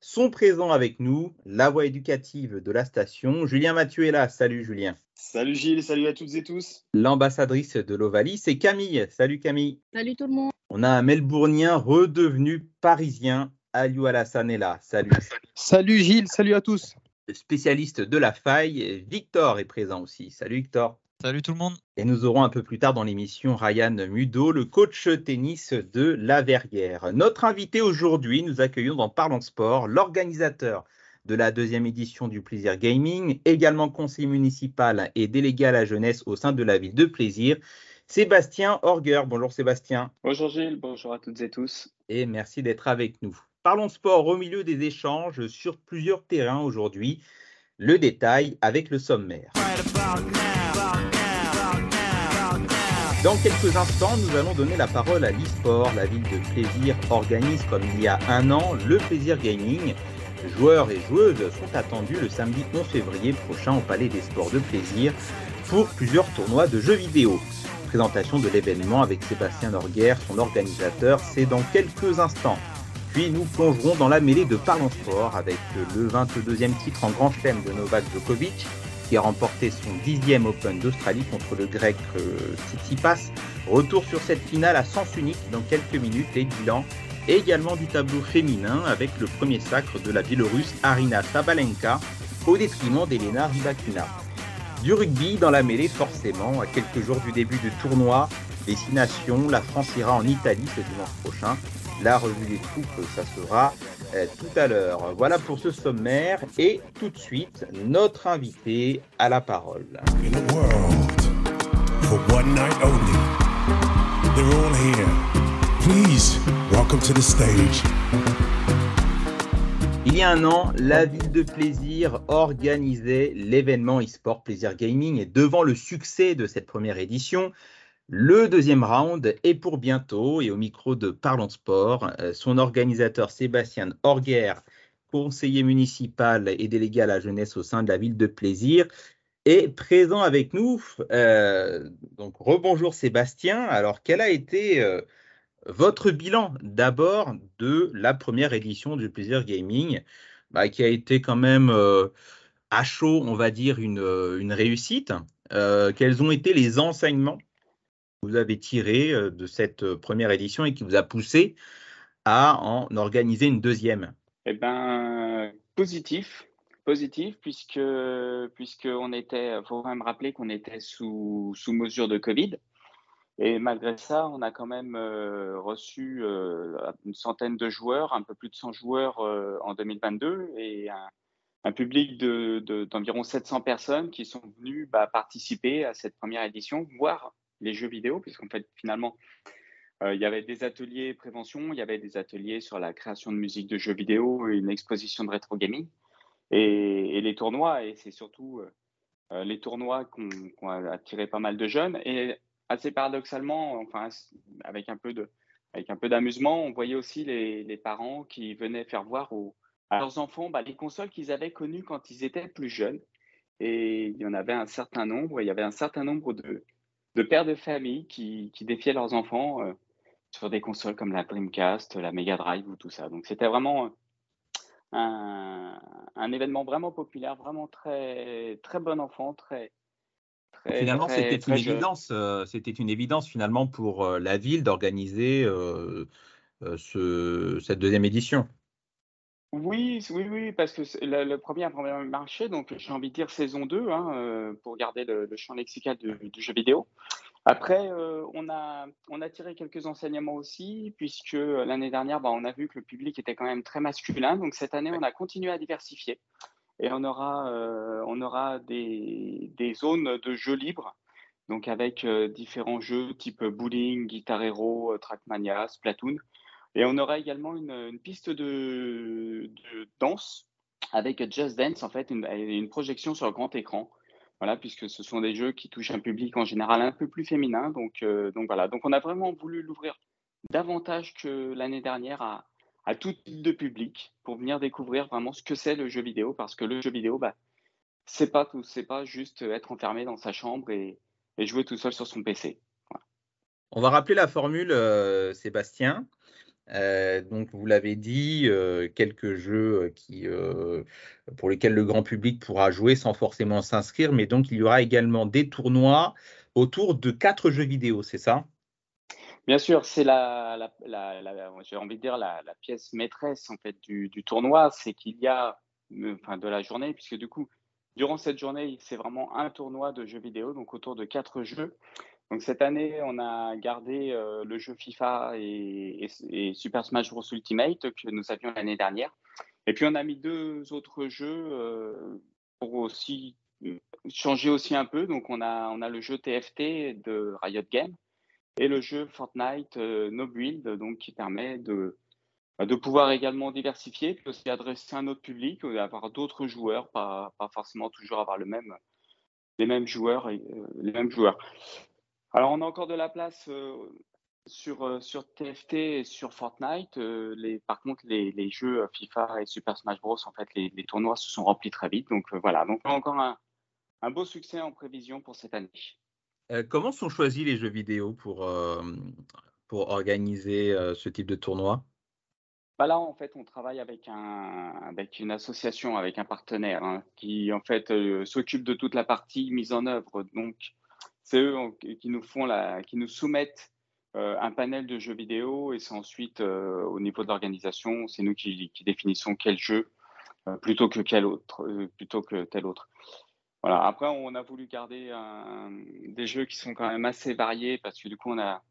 Sont présents avec nous la voix éducative de la station. Julien Mathieu est là. Salut Julien. Salut Gilles, salut à toutes et tous. L'ambassadrice de l'Ovalie, c'est Camille. Salut Camille. Salut tout le monde. On a un Melbournien redevenu parisien. Aliou Alassane est là. Salut. Salut Gilles, salut à tous. Le spécialiste de la faille, Victor est présent aussi. Salut Victor. Salut tout le monde. Et nous aurons un peu plus tard dans l'émission Ryan Mudo, le coach tennis de la Verrière. Notre invité aujourd'hui, nous accueillons dans Parlons Sport l'organisateur de la deuxième édition du Plaisir Gaming, également conseiller municipal et délégué à la jeunesse au sein de la ville de Plaisir, Sébastien Orger. Bonjour Sébastien. Bonjour Gilles, bonjour à toutes et tous. Et merci d'être avec nous. Parlons sport au milieu des échanges sur plusieurs terrains aujourd'hui. Le détail avec le sommaire. Dans quelques instants, nous allons donner la parole à l'e-sport. La ville de Plaisir organise, comme il y a un an, le Plaisir Gaming. Joueurs et joueuses sont attendus le samedi 11 février prochain au Palais des Sports de Plaisir pour plusieurs tournois de jeux vidéo. Présentation de l'événement avec Sébastien Norguer, son organisateur, c'est dans quelques instants. Puis nous plongerons dans la mêlée de Parlons Sport avec le 22e titre en Grand Chelem de Novak Djokovic qui a remporté son dixième Open d'Australie contre le grec euh, Tsitsipas. Retour sur cette finale à sens unique dans quelques minutes et bilan également du tableau féminin avec le premier sacre de la Biélorusse Arina Sabalenka au détriment d'Elena Rybakina. Du rugby dans la mêlée forcément, à quelques jours du début du tournoi, Destination, la France ira en Italie ce dimanche prochain. La revue des troupes, ça sera euh, tout à l'heure. Voilà pour ce sommaire et tout de suite, notre invité à la parole. Il y a un an, la ville de Plaisir organisait l'événement e-sport Plaisir Gaming et devant le succès de cette première édition, le deuxième round est pour bientôt et au micro de Parlons Sport, euh, son organisateur Sébastien Orguer, conseiller municipal et délégué à la jeunesse au sein de la ville de Plaisir, est présent avec nous. Euh, donc rebonjour Sébastien. Alors quel a été euh, votre bilan d'abord de la première édition du Plaisir Gaming, bah, qui a été quand même à chaud, on va dire, une, une réussite? Quels ont été les enseignements? Vous avez tirés euh, de cette euh, première édition et qui vous a poussé à en organiser une deuxième Eh ben, positif, positif, puisque, puisque on était, faut quand même rappeler qu'on était sous, sous mesure de Covid. Et malgré ça, on a quand même euh, reçu une centaine de joueurs, un peu plus de 100 joueurs en 2022 et un, public de- de- d'environ 700 personnes qui sont venues bah, participer à cette première édition, voir les jeux vidéo, puisqu'en fait, finalement, euh, il y avait des ateliers prévention, il y avait des ateliers sur la création de musique de jeux vidéo, une exposition de rétro gaming et, les tournois. Et c'est surtout euh, euh, les tournois qu'on a attiré pas mal de jeunes. Et assez paradoxalement, enfin, avec un peu de, avec un peu d'amusement, on voyait aussi les, les parents qui venaient faire voir aux, à leurs enfants bah, les consoles qu'ils avaient connues quand ils étaient plus jeunes. Et il y en avait un certain nombre, il y avait un certain nombre de, de pères de famille qui, qui défiaient leurs enfants euh, sur des consoles comme la Dreamcast, la Mega Drive ou tout ça. Donc c'était vraiment un, un événement vraiment populaire, vraiment très, très bon enfant, très. très Finalement, c'était une jeune. évidence. euh, c'était une évidence finalement pour euh, la ville d'organiser euh, euh, ce- cette deuxième édition. Oui, oui, oui, parce que c'est- le, le premier a vraiment marché, donc j'ai envie de dire saison 2, hein, euh, pour garder le, le champ lexical du, du jeu vidéo. Après, euh, on a, on a tiré quelques enseignements aussi, puisque l'année dernière, bah, on a vu que le public était quand même très masculin, donc cette année, on a continué à diversifier. Et on aura, euh, on aura des, des zones de jeux libres, donc avec différents jeux type bowling, Guitar Hero, Trackmania, Splatoon. Et on aura également une, piste de, danse avec Just Dance, en fait, une, une projection sur grand écran. Voilà, puisque ce sont des jeux qui touchent un public en général un peu plus féminin. Donc, euh, donc on a vraiment voulu l'ouvrir davantage que l'année dernière à, à, tout type de public pour venir découvrir vraiment ce que c'est le jeu vidéo, parce que le jeu vidéo, bah, c'est pas tout, c'est pas juste être enfermé dans sa chambre et, et jouer tout seul sur son PC. On va rappeler la formule, euh, Sébastien. Euh, donc, vous l'avez dit, euh, quelques jeux qui, pour lesquels le grand public pourra jouer sans forcément s'inscrire, mais donc il y aura également des tournois autour de quatre jeux vidéo, c'est ça? Bien sûr, c'est la, j'ai envie de dire la, pièce maîtresse en fait du, tournoi, c'est qu'il y a, enfin de la journée, puisque du coup, durant cette journée, c'est vraiment un tournoi de jeux vidéo, donc autour de quatre jeux. Donc cette année, on a gardé euh, le jeu FIFA et, Super Smash Bros Ultimate que nous avions l'année dernière. Et puis on a mis deux autres jeux euh, pour aussi euh, changer aussi un peu. Donc on a, on a le jeu TFT de Riot Games et le jeu Fortnite No Build, donc qui permet de, de pouvoir également diversifier, puis aussi adresser un autre public, avoir d'autres joueurs, pas, pas forcément toujours avoir le même, les mêmes joueurs. les mêmes joueurs. Alors, on a encore de la place euh, sur, euh, sur TFT et sur Fortnite. Euh, les, par contre, les, jeux FIFA et Super Smash Bros, en fait, les, tournois se sont remplis très vite. Donc voilà, donc encore un, un, beau succès en prévision pour cette année. comment sont choisis les jeux vidéo pour, pour organiser ce type de tournoi? Bah là, en fait, on travaille avec, un, avec une association, avec un partenaire hein, qui, en fait, s'occupe de toute la partie mise en œuvre. Donc, c'est eux qui nous font la, qui nous soumettent euh, un panel de jeux vidéo et c'est ensuite euh, au niveau de l'organisation, c'est nous qui, définissons quel jeu euh, plutôt que tel autre. Voilà. Après, on a voulu garder des jeux qui sont quand même assez variés parce que du coup, on a,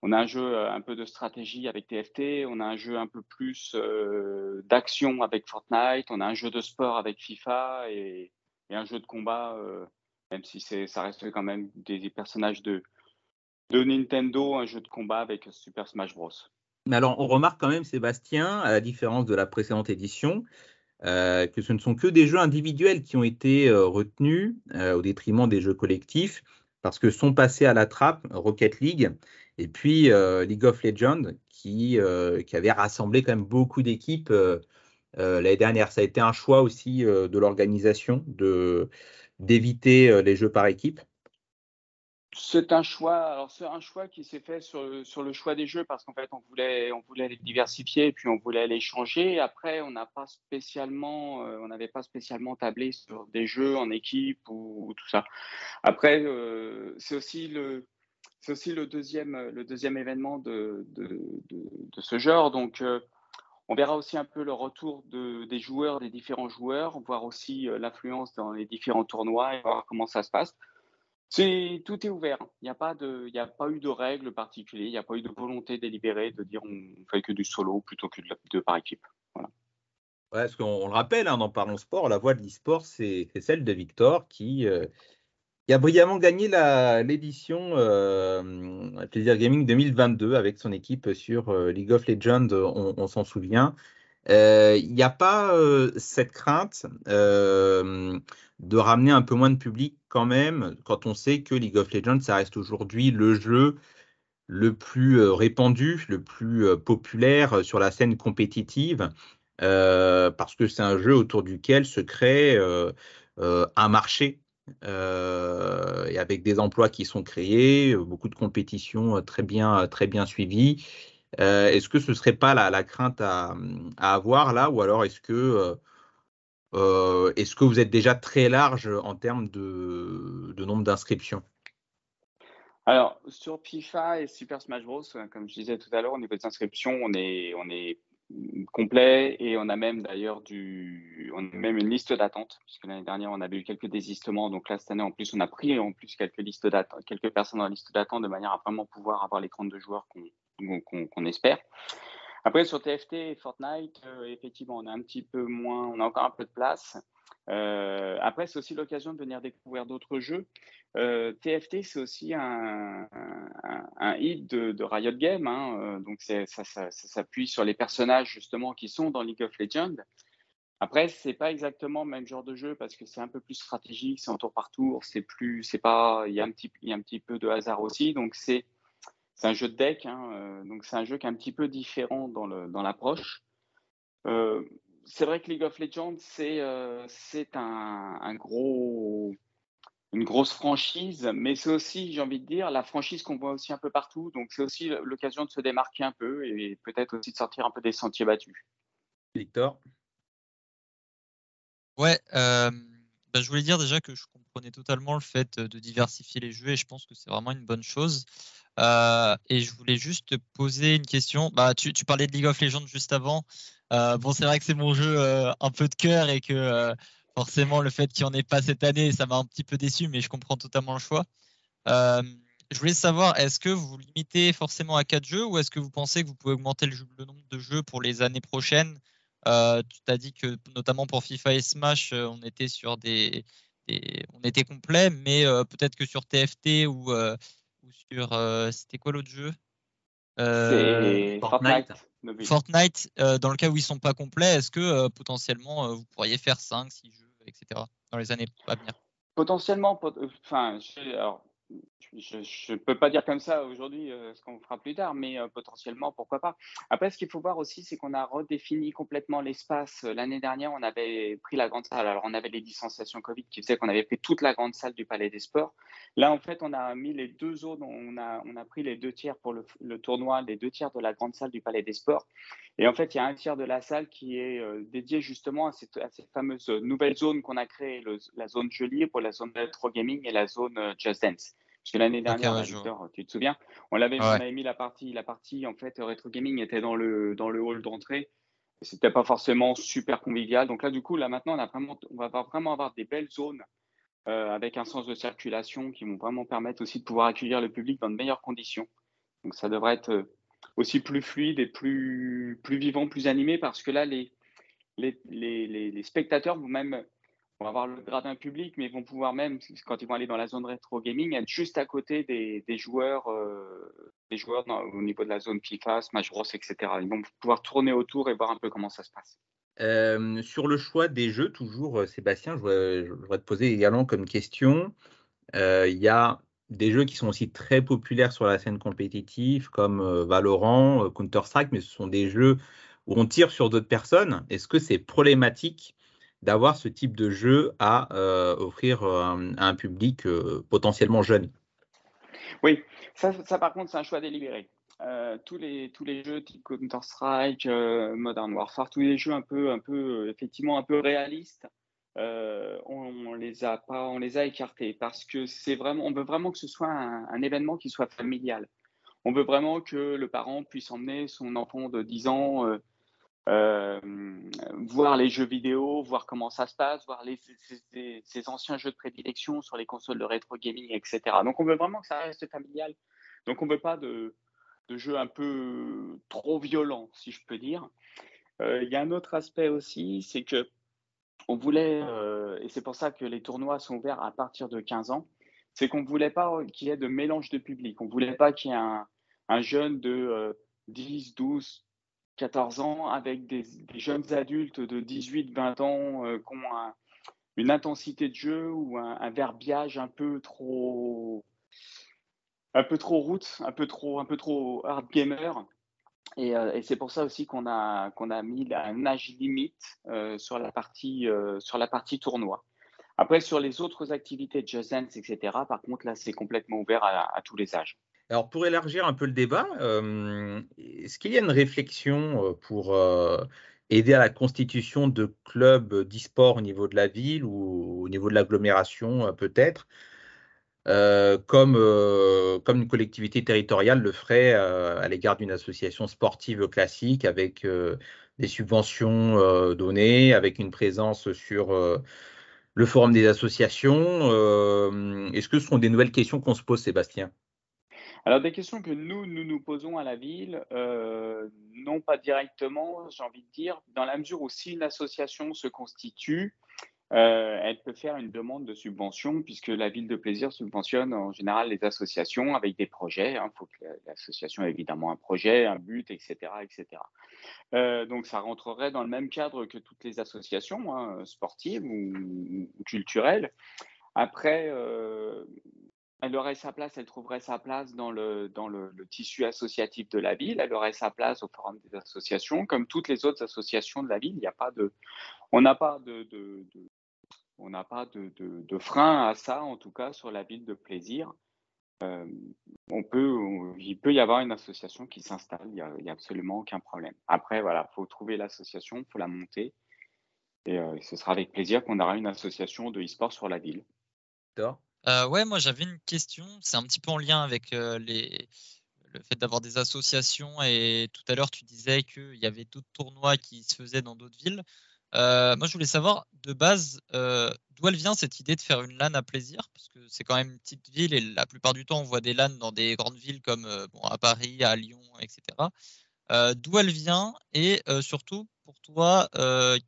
on a un jeu un peu de stratégie avec TFT, on a un jeu un peu plus d'action avec Fortnite, on a un jeu de sport avec FIFA et, et un jeu de combat même si ça reste quand même des, personnages de, de Nintendo, un jeu de combat avec Super Smash Bros. Mais alors, on remarque quand même, Sébastien, à la différence de la précédente édition, euh, que ce ne sont que des jeux individuels qui ont été euh, retenus euh, au détriment des jeux collectifs, parce que sont passés à la trappe Rocket League et puis League of Legends, qui, qui avait rassemblé quand même beaucoup d'équipes l'année dernière. Ça a été un choix aussi de l'organisation de d'éviter euh, les jeux par équipe? C'est un choix. Alors c'est un choix qui s'est fait sur, sur, le choix des jeux parce qu'en fait on voulait on voulait les diversifier et puis on voulait les changer. Après on n'a pas spécialement euh, on n'avait pas spécialement tablé sur des jeux en équipe ou, tout ça. Après euh, c'est aussi le c'est aussi le deuxième le deuxième événement de, de, ce genre donc on verra aussi un peu le retour des joueurs, des différents joueurs, voir aussi euh, l'influence dans les différents tournois et voir comment ça se passe. C'est tout est ouvert. Il n'y a pas eu de règles particulières. Il n'y a pas eu de volonté délibérée de dire on fait que du solo plutôt que de, par équipe. Voilà. Ouais, qu'on le rappelle, hein, Parlons Sport, la voix de l'e-sport, c'est celle de Victor qui, euh, qui a brillamment gagné l'édition euh, Plaisir Gaming 2022 avec son équipe sur euh, League of Legends, on, s'en souvient. Euh, il n'y a pas cette crainte de ramener un peu moins de public quand même, quand on sait que League of Legends, ça reste aujourd'hui le jeu le plus répandu, le plus populaire sur la scène compétitive, parce que c'est un jeu autour duquel se crée un marché euh, et avec des emplois qui sont créés, euh, beaucoup de compétitions euh, très bien, très bien suivies. est-ce que ce ne serait pas la, crainte à, avoir là, ou alors est-ce que, est-ce que vous êtes déjà très large en termes de, de nombre d'inscriptions? Alors, sur FIFA et Super Smash Bros, comme je disais tout à l'heure, au niveau des inscriptions, on est, on est complet et on a même d'ailleurs du, on a même une liste d'attente puisque l'année dernière on avait eu quelques désistements donc là cette année en plus on a pris en plus quelques listes quelques personnes dans la liste d'attente de manière à vraiment pouvoir avoir l'écran de joueurs qu'on espère. Après sur TFT et Fortnite, euh, effectivement on a un petit peu moins, on a encore un peu de place Euh, après, c'est aussi l'occasion de venir découvrir d'autres jeux. Euh, TFT, c'est aussi un, hit de, Riot Games. Hein. Euh, donc, ça, s'appuie sur les personnages justement qui sont dans League of Legends. Après, c'est pas exactement le même genre de jeu parce que c'est un peu plus stratégique, c'est en tour par tour, c'est plus, c'est pas, il y a un petit, il y a un petit peu de hasard aussi. Donc, c'est, un jeu de deck. Hein. donc, c'est un jeu qui est un petit peu différent dans dans l'approche c'est vrai que League of Legends, c'est euh, un, gros, une grosse franchise, mais c'est aussi, j'ai envie de dire, la franchise qu'on voit aussi un peu partout. Donc, c'est aussi l'occasion de se démarquer un peu et peut-être aussi de sortir un peu des sentiers battus. Victor? Ouais, euh, bah, je voulais dire déjà que je comprenais totalement le fait de diversifier les jeux et je pense que c'est vraiment une bonne chose. Euh, et je voulais juste te poser une question. Bah, tu, tu, parlais de League of Legends juste avant. Euh, bon, c'est vrai que c'est mon jeu euh, un peu de cœur et que euh, forcément le fait qu'il n'y en ait pas cette année, ça m'a un petit peu déçu, mais je comprends totalement le choix. je voulais savoir, est-ce que vous vous limitez forcément à 4 jeux ou est-ce que vous pensez que vous pouvez augmenter le, nombre de jeux pour les années prochaines? Tu t'as dit que notamment pour FIFA et Smash, on était sur des, on était complet, mais peut-être que sur TFT ou, ou sur c'était quoi l'autre jeu? Fortnite. Fortnite, euh, dans le cas où ils sont pas complets, est-ce que euh, potentiellement euh, vous pourriez faire 5, 6 jeux, etc. dans les années à venir? Potentiellement, enfin, alors, je ne peux pas dire comme ça aujourd'hui euh, ce qu'on fera plus tard, mais euh, potentiellement, pourquoi pas. Après, ce qu'il faut voir aussi, c'est qu'on a redéfini complètement l'espace. L'année dernière, on avait pris la grande salle. Alors, on avait les distanciations Covid qui faisaient qu'on avait pris toute la grande salle du Palais des Sports. Là, en fait, on a mis les deux zones. On a, pris les deux tiers pour le, tournoi, les deux tiers de la grande salle du Palais des Sports. Et en fait, il y a un tiers de la salle qui est euh, dédié justement à cette, fameuse nouvelle zone qu'on a créée, la zone jeu libre, la zone retro gaming et la zone Just Dance. Parce que l'année dernière, tu te souviens, on l'avait, avait mis la partie, la partie en fait rétro gaming était dans le dans le hall d'entrée. C'était pas forcément super convivial. Donc là, du coup, là maintenant, on a vraiment, on va vraiment avoir des belles zones euh, avec un sens de circulation qui vont vraiment permettre aussi de pouvoir accueillir le public dans de meilleures conditions. Donc ça devrait être euh, aussi plus fluide et plus plus vivant, plus animé parce que là, les les, les, les spectateurs vont même vont avoir le gradin public, mais vont pouvoir même, quand ils vont aller dans la zone rétro gaming, être juste à côté des, joueurs, euh, des joueurs au niveau de la zone FIFA, Smash etc. Ils vont pouvoir tourner autour et voir un peu comment ça se passe. Euh, sur le choix des jeux, toujours, euh, Sébastien, je voudrais, te poser également comme question. Il y a des jeux qui sont aussi très populaires sur la scène compétitive, comme Valorant, Counter-Strike, mais ce sont des jeux où on tire sur d'autres personnes. Est-ce que c'est problématique d'avoir ce type de jeu à euh, offrir euh, à un public euh, potentiellement jeune. Oui, ça, par contre, c'est un choix délibéré. tous, les, tous les jeux type Counter-Strike, Modern Warfare, tous les jeux un peu, un peu effectivement un peu réalistes, on, les a pas, on les a écartés parce que c'est vraiment, on veut vraiment que ce soit un, un, événement qui soit familial. On veut vraiment que le parent puisse emmener son enfant de 10 ans euh, voir les jeux vidéo, voir comment ça se passe, voir ces, anciens jeux de prédilection sur les consoles de rétro gaming, etc. Donc on veut vraiment que ça reste familial. Donc on ne veut pas de, jeux un peu trop violents, si je peux dire. Euh, il y a un autre aspect aussi, c'est que on voulait, euh, et c'est pour ça que les tournois sont ouverts à partir de 15 ans, c'est qu'on ne voulait pas qu'il y ait de mélange de public. On ne voulait pas qu'il y ait un jeune de 10, 12, 14 ans avec des, jeunes adultes de 18-20 ans euh, qui ont une intensité de jeu ou un, verbiage un peu trop un peu trop route, un peu trop un peu trop hard gamer. Et, euh, c'est pour ça aussi qu'on a qu'on a mis un âge limite euh, sur la partie sur la partie tournoi. Après sur les autres activités de Just Dance, etc. Par contre là c'est complètement ouvert à tous les âges. Alors, pour élargir un peu le débat, euh, est-ce qu'il y a une réflexion euh, pour euh, aider à la constitution de clubs d'e-sport au niveau de la ville ou au niveau de l'agglomération, peut-être, comme, comme une collectivité territoriale le ferait à l'égard d'une association sportive classique avec des subventions données, avec une présence sur le forum des associations Est-ce que ce sont des nouvelles questions qu'on se pose, Sébastien? Alors, des questions que nous, nous nous posons à la ville, euh, non pas directement, j'ai envie de dire, dans la mesure où si une association se constitue, euh, elle peut faire une demande de subvention puisque la ville de plaisir subventionne en général les associations avec des projets. Il hein. faut que l'association ait évidemment un projet, un but, etc. etc. Euh, donc ça rentrerait dans le même cadre que toutes les associations hein, sportives ou, culturelles. Après, elle aurait sa place, elle trouverait sa place dans le, dans le, tissu associatif de la ville, elle aurait sa place au forum des associations, comme toutes les autres associations de la ville. Il n'y a pas de, on n'a pas de, on n'a pas de, frein à ça, en tout cas sur la ville de plaisir. Euh, on peut, il peut y avoir une association qui s'installe, il n'y a, absolument aucun problème. Après, voilà, il faut trouver l'association, il faut la monter. Et euh, ce sera avec plaisir qu'on aura une association de e-sport sur la ville. Euh, ouais, moi j'avais une question, c'est un petit peu en lien avec les, le fait d'avoir des associations et tout à l'heure tu disais qu'il y avait d'autres tournois qui se faisaient dans d'autres villes. Euh, moi, je voulais savoir de base euh, d'où elle vient cette idée de faire une LAN à plaisir, parce que c'est quand même une petite ville et la plupart du temps, on voit des LAN dans des grandes villes comme euh, à Paris, à Lyon, etc. d'où elle vient et surtout pour toi,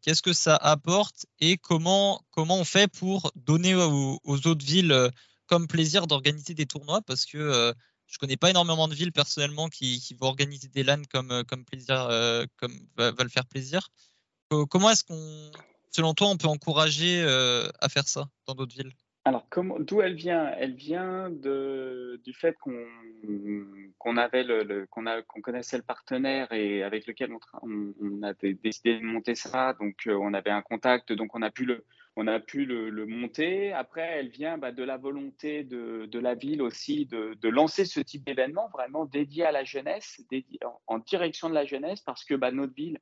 qu'est-ce que ça apporte et comment, comment on fait pour donner aux, autres villes comme plaisir d'organiser des tournois? Parce que je connais pas énormément de villes personnellement qui, vont organiser des LAN comme, comme plaisir, comme va, va, le faire plaisir. Comment est-ce qu'on, selon toi, on peut encourager euh, à faire ça dans d'autres villes? Alors, d'où elle vient? Elle vient du fait qu'on connaissait le partenaire et avec lequel on, on, a décidé de monter ça. Donc, euh, on avait un contact, donc on a pu le, monter. Après, elle vient bah, de la volonté de, la ville aussi de, lancer ce type d'événement vraiment dédié à la jeunesse, en, direction de la jeunesse, parce que bah, notre ville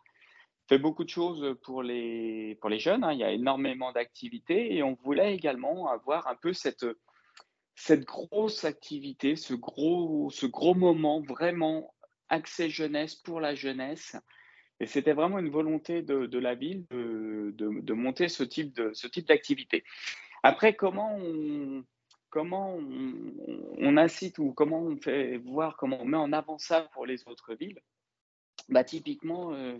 fait beaucoup de choses pour les, pour les jeunes. Hein. Il y a énormément d'activités et on voulait également avoir un peu cette, cette grosse activité, ce gros, ce gros moment vraiment accès jeunesse pour la jeunesse. Et c'était vraiment une volonté de, de la ville de, de, de, monter ce type, de, ce type d'activité. Après, comment comment on, incite ou comment on fait voir, comment on met en avant ça pour les autres villes? Bah, typiquement, euh,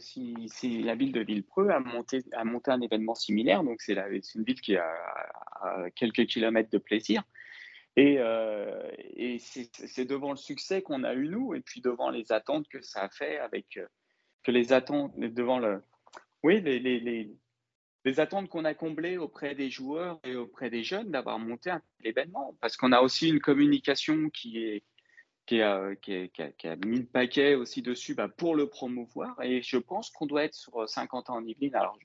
la ville de Villepreux a monté, a monté un événement similaire, donc c'est une ville qui a, quelques kilomètres de plaisir, et, euh, et c'est devant le succès qu'on a eu nous, et puis devant les attentes que ça a fait, avec euh, que les attentes devant le, oui, les, les, les, attentes qu'on a comblées auprès des joueurs et auprès des jeunes d'avoir monté un événement, parce qu'on a aussi une communication qui est qui a, qui, a, mis le paquet aussi dessus bah, pour le promouvoir. Et je pense qu'on doit être sur 50 ans en Yvelines. Alors,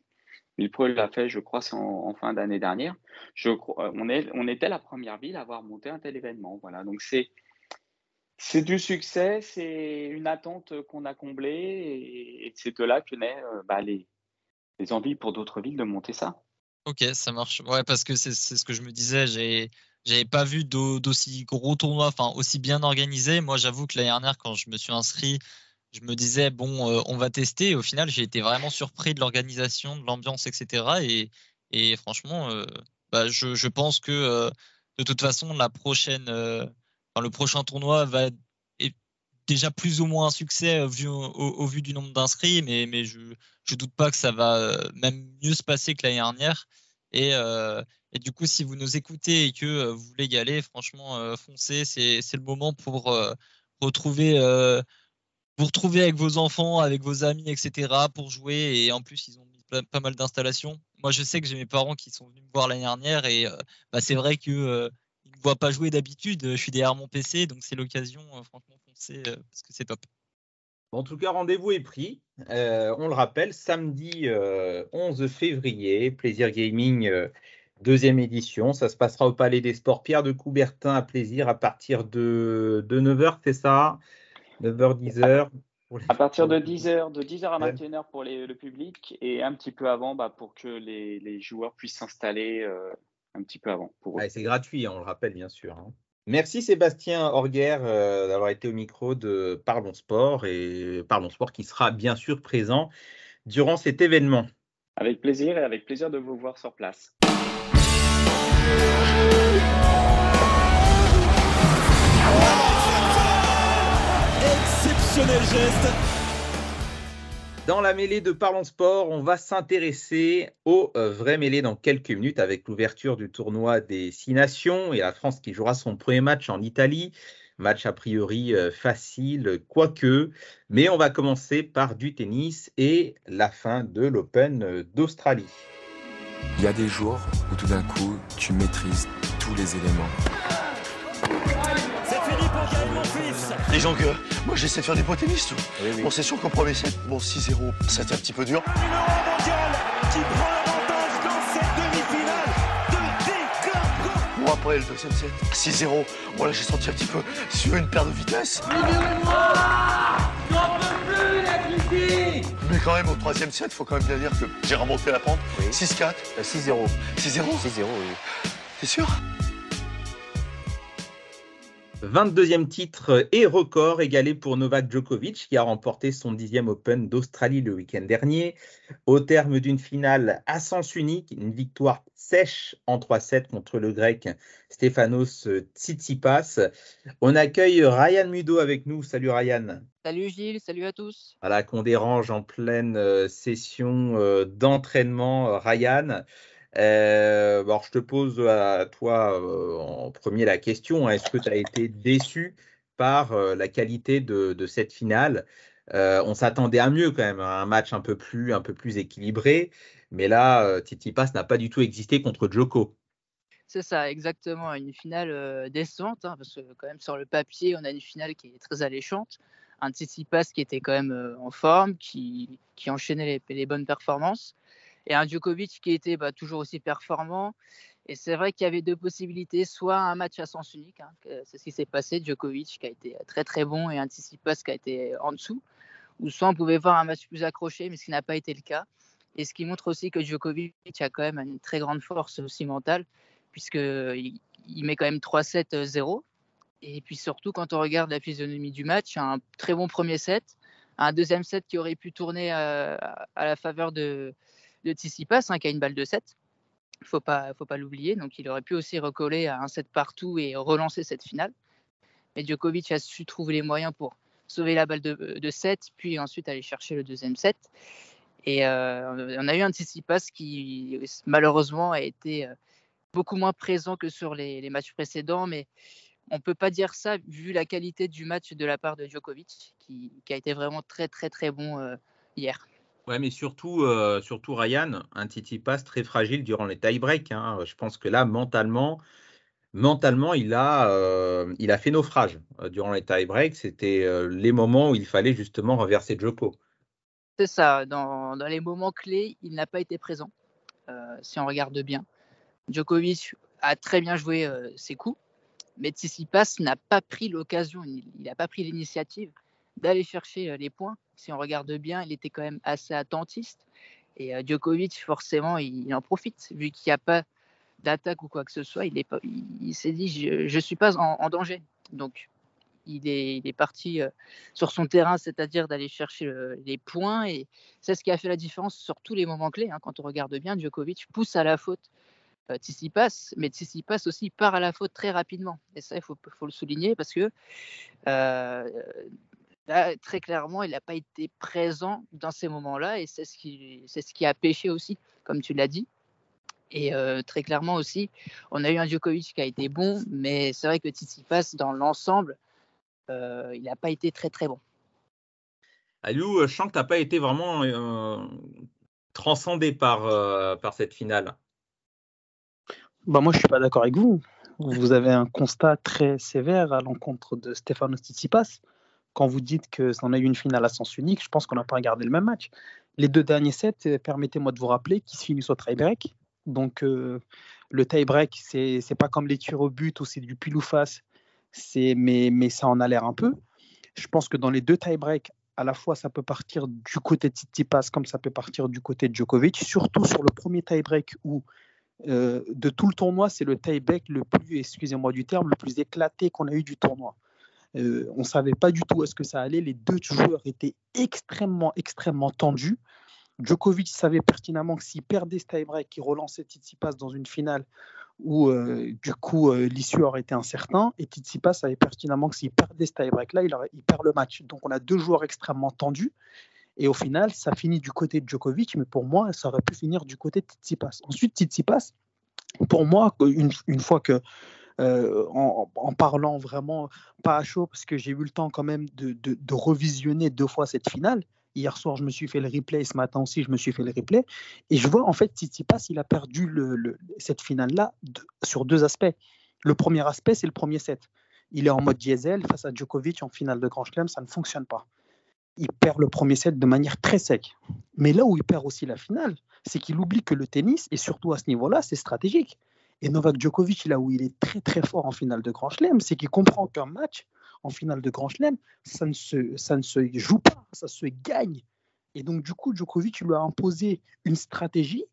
Villepreux l'a fait, je crois, en, fin d'année dernière. Crois, on, était la première ville à avoir monté un tel événement. Voilà, donc c'est du succès, c'est une attente qu'on a comblée et, c'est de là que naît euh, bah, les, les envies pour d'autres villes de monter ça. Ok, ça marche. Ouais, parce que c'est ce que je me disais. J'ai j'avais pas vu d'aussi gros tournois, enfin aussi bien organisés. Moi, j'avoue que l'année dernière, quand je me suis inscrit, je me disais bon, euh, on va tester. Au final, j'ai été vraiment surpris de l'organisation, de l'ambiance, etc. Et, franchement, euh, bah, je, je, pense que euh, de toute façon, la prochaine, le prochain tournoi va être déjà plus ou moins un succès au, vu du nombre d'inscrits, mais, mais je ne doute pas que ça va même mieux se passer que l'année dernière. Et, et du coup, si vous nous écoutez et que euh, vous voulez y aller, franchement, euh, foncez. C'est, le moment pour euh, retrouver, vous retrouver avec vos enfants, avec vos amis, etc. pour jouer. Et en plus, ils ont mis pas mal d'installations. Moi, je sais que j'ai mes parents qui sont venus me voir l'année dernière et bah, c'est vrai qu'ils ne voient pas jouer d'habitude. Je suis derrière mon PC, donc c'est l'occasion. franchement, foncez parce que c'est top. En tout cas, rendez-vous est pris. on le rappelle, samedi 11 février, Plaisir Gaming deuxième édition. Ça se passera au Palais des Sports Pierre de Coubertin à plaisir à partir de, 9h, c'est ça? 9h, 10h À partir de 10h, de 10h à 21h pour le public et un petit peu avant bah, pour que les, joueurs puissent s'installer euh, un petit peu avant. c'est gratuit, hein, on le rappelle bien sûr. Hein. Merci Sébastien Orguer euh, d'avoir été au micro de Parlons Sport et Parlons Sport qui sera bien sûr présent durant cet événement. Avec plaisir et avec plaisir de vous voir sur place. Exceptionnel geste Dans la mêlée de Parlons Sport, on va s'intéresser aux euh, vraies mêlées dans quelques minutes avec l'ouverture du tournoi des Six Nations et la France qui jouera son premier match en Italie. Match a priori euh, facile, quoique. Mais on va commencer par du tennis et la fin de l'Open euh, d'Australie. Il y a des jours où tout d'un coup, tu maîtrises tous les éléments. Monfils. Disons que moi j'essaie de faire du beau tennis tout. Bon c'est sûr qu'au premier set, bon 6-0, c'était un petit peu dur. Numéro un mondial qui prend l'avantage dans cette demi-finale de déclin. Bon après le deuxième set, 6-0, voilà j'ai senti un petit peu sur une paire de vitesse. Mais quand même au troisième set, faut quand même bien dire que j'ai remonté la pente. 6-4. 6-0. 6-0 6-0 oui. T'es sûr? 22e titre et record égalé pour Novak Djokovic qui a remporté son dixième Open d'Australie le week-end dernier. Au terme d'une finale à sens unique, une victoire sèche en 3-7 contre le grec Stefanos Tsitsipas. On accueille Ryan Mudo avec nous. Salut Ryan. Salut Gilles, salut à tous. Voilà qu'on dérange en pleine euh, session euh, d'entraînement. Ryan, euh, alors, je te pose à toi euh, en premier la question. hein. Est-ce que tu as été déçu par euh, la qualité de, cette finale? Euh, On s'attendait à mieux quand même, à un match un peu plus, un peu plus équilibré. Mais là, euh, Tsitsipas n'a pas du tout existé contre Djoko. C'est ça, exactement. Une finale euh, décevante, hein, parce que quand même sur le papier, on a une finale qui est très alléchante. Un Tsitsipas qui était quand même euh, en forme, qui, qui enchaînait les bonnes performances. Et un Djokovic qui était bah, toujours aussi performant. Et c'est vrai qu'il y avait deux possibilités, soit un match à sens unique, hein, c'est ce qui s'est passé, Djokovic qui a été très très bon et un Tsitsipas qui a été en dessous, ou soit on pouvait voir un match plus accroché, mais ce qui n'a pas été le cas. Et ce qui montre aussi que Djokovic a quand même une très grande force aussi mentale, puisqu'il il met quand même 3-7-0. Et puis surtout, quand on regarde la physionomie du match, un très bon premier set, un deuxième set qui aurait pu tourner euh, à la faveur de, de Tsitsipas, hein, qui a une balle de 7. Il faut pas, faut pas l'oublier. Donc il aurait pu aussi recoller à un set partout et relancer cette finale. Mais Djokovic a su trouver les moyens pour sauver la balle de, de 7, puis ensuite aller chercher le deuxième set. Et euh, on a eu un Tsitsipas qui malheureusement a été euh, beaucoup moins présent que sur les, matchs précédents, mais on ne peut pas dire ça vu la qualité du match de la part de Djokovic, qui, qui a été vraiment très très très bon euh, hier. Ouais, mais surtout, euh, surtout Ryan, un Tsitsipas très fragile durant les tie-breaks. hein. Je pense que là, mentalement, mentalement, il a, euh, il a fait naufrage euh, durant les tie-breaks. C'était les moments où il fallait justement renverser Djoko. C'est ça, dans, dans les moments clés, il n'a pas été présent, si on regarde bien. Djokovic a très bien joué ses coups, mais Tsitsipas n'a pas pris l'occasion, il n'a pas pris l'initiative d'aller chercher les points. Si on regarde bien, il était quand même assez attentiste. Et euh, Djokovic, forcément, il, en profite, vu qu'il n'y a pas d'attaque ou quoi que ce soit. Il, s'est dit, je ne suis pas en, danger. Donc, il est, parti euh, sur son terrain, c'est-à-dire d'aller chercher le- les points. Et c'est ce qui a fait la différence sur tous les moments clés. hein. Quand on regarde bien, Djokovic pousse à la faute euh, Tsitsipas, mais Tsitsipas aussi part à la faute très rapidement. Et ça, il faut, le souligner parce que euh, là, très clairement, il n'a pas été présent dans ces moments-là et c'est ce, qui, c'est ce qui a pêché aussi, comme tu l'as dit. Et euh, très clairement aussi, on a eu un Djokovic qui a été bon, mais c'est vrai que Tsitsipas, dans l'ensemble, euh, il n'a pas été très très bon. Aliou, euh, je sens que tu n'as pas été vraiment euh, transcendé par, euh, par cette finale. Bah moi, je suis pas d'accord avec vous. Vous avez un constat très sévère à l'encontre de Stefanos Tsitsipas. Quand vous dites que c'en a eu une finale à sens unique, je pense qu'on n'a pas regardé le même match. Les deux derniers sets, euh, permettez-moi de vous rappeler, qu'ils se finissent au tie-break. Donc, euh, le tie-break, c'est c'est pas comme les tirs au but où c'est du pile ou face, mais, ça en a l'air un peu. Je pense que dans les deux tie-breaks, à la fois, ça peut partir du côté de Tsitsipas comme ça peut partir du côté de Djokovic, surtout sur le premier tie-break où euh, de tout le tournoi, c'est le tie-break le plus, excusez-moi du terme, le plus éclaté qu'on a eu du tournoi. Euh, on ne savait pas du tout où est-ce que ça allait. Les deux joueurs étaient extrêmement, extrêmement tendus. Djokovic savait pertinemment que s'il perdait ce tie-break, il relançait Tsitsipas dans une finale où, euh, du coup, euh, l'issue aurait été incertaine. Et Tsitsipas savait pertinemment que s'il perdait ce tie-break-là, il, perd le match. Donc, on a deux joueurs extrêmement tendus. Et au final, ça finit du côté de Djokovic, mais pour moi, ça aurait pu finir du côté de Tsitsipas. Ensuite, Tsitsipas, pour moi, une, une fois que euh, en, parlant vraiment pas à chaud, parce que j'ai eu le temps quand même de, revisionner deux fois cette finale. Hier soir, je me suis fait le replay, ce matin aussi, je me suis fait le replay. Et je vois, en fait, Tsitsipas, il a perdu cette finale-là sur deux aspects. Le premier aspect, c'est le premier set. Il est en mode diesel face à Djokovic en finale de Grand Chelem, ça ne fonctionne pas. Il perd le premier set de manière très sec. Mais là où il perd aussi la finale, c'est qu'il oublie que le tennis, et surtout à ce niveau-là, c'est stratégique. Et Novak Djokovic, là où il est très très fort en finale de Grand Chelem, c'est qu'il comprend qu'un match en finale de Grand Chelem, ça ne, se, ça ne se joue pas, ça se gagne. Et donc, du coup, Djokovic lui a imposé une stratégie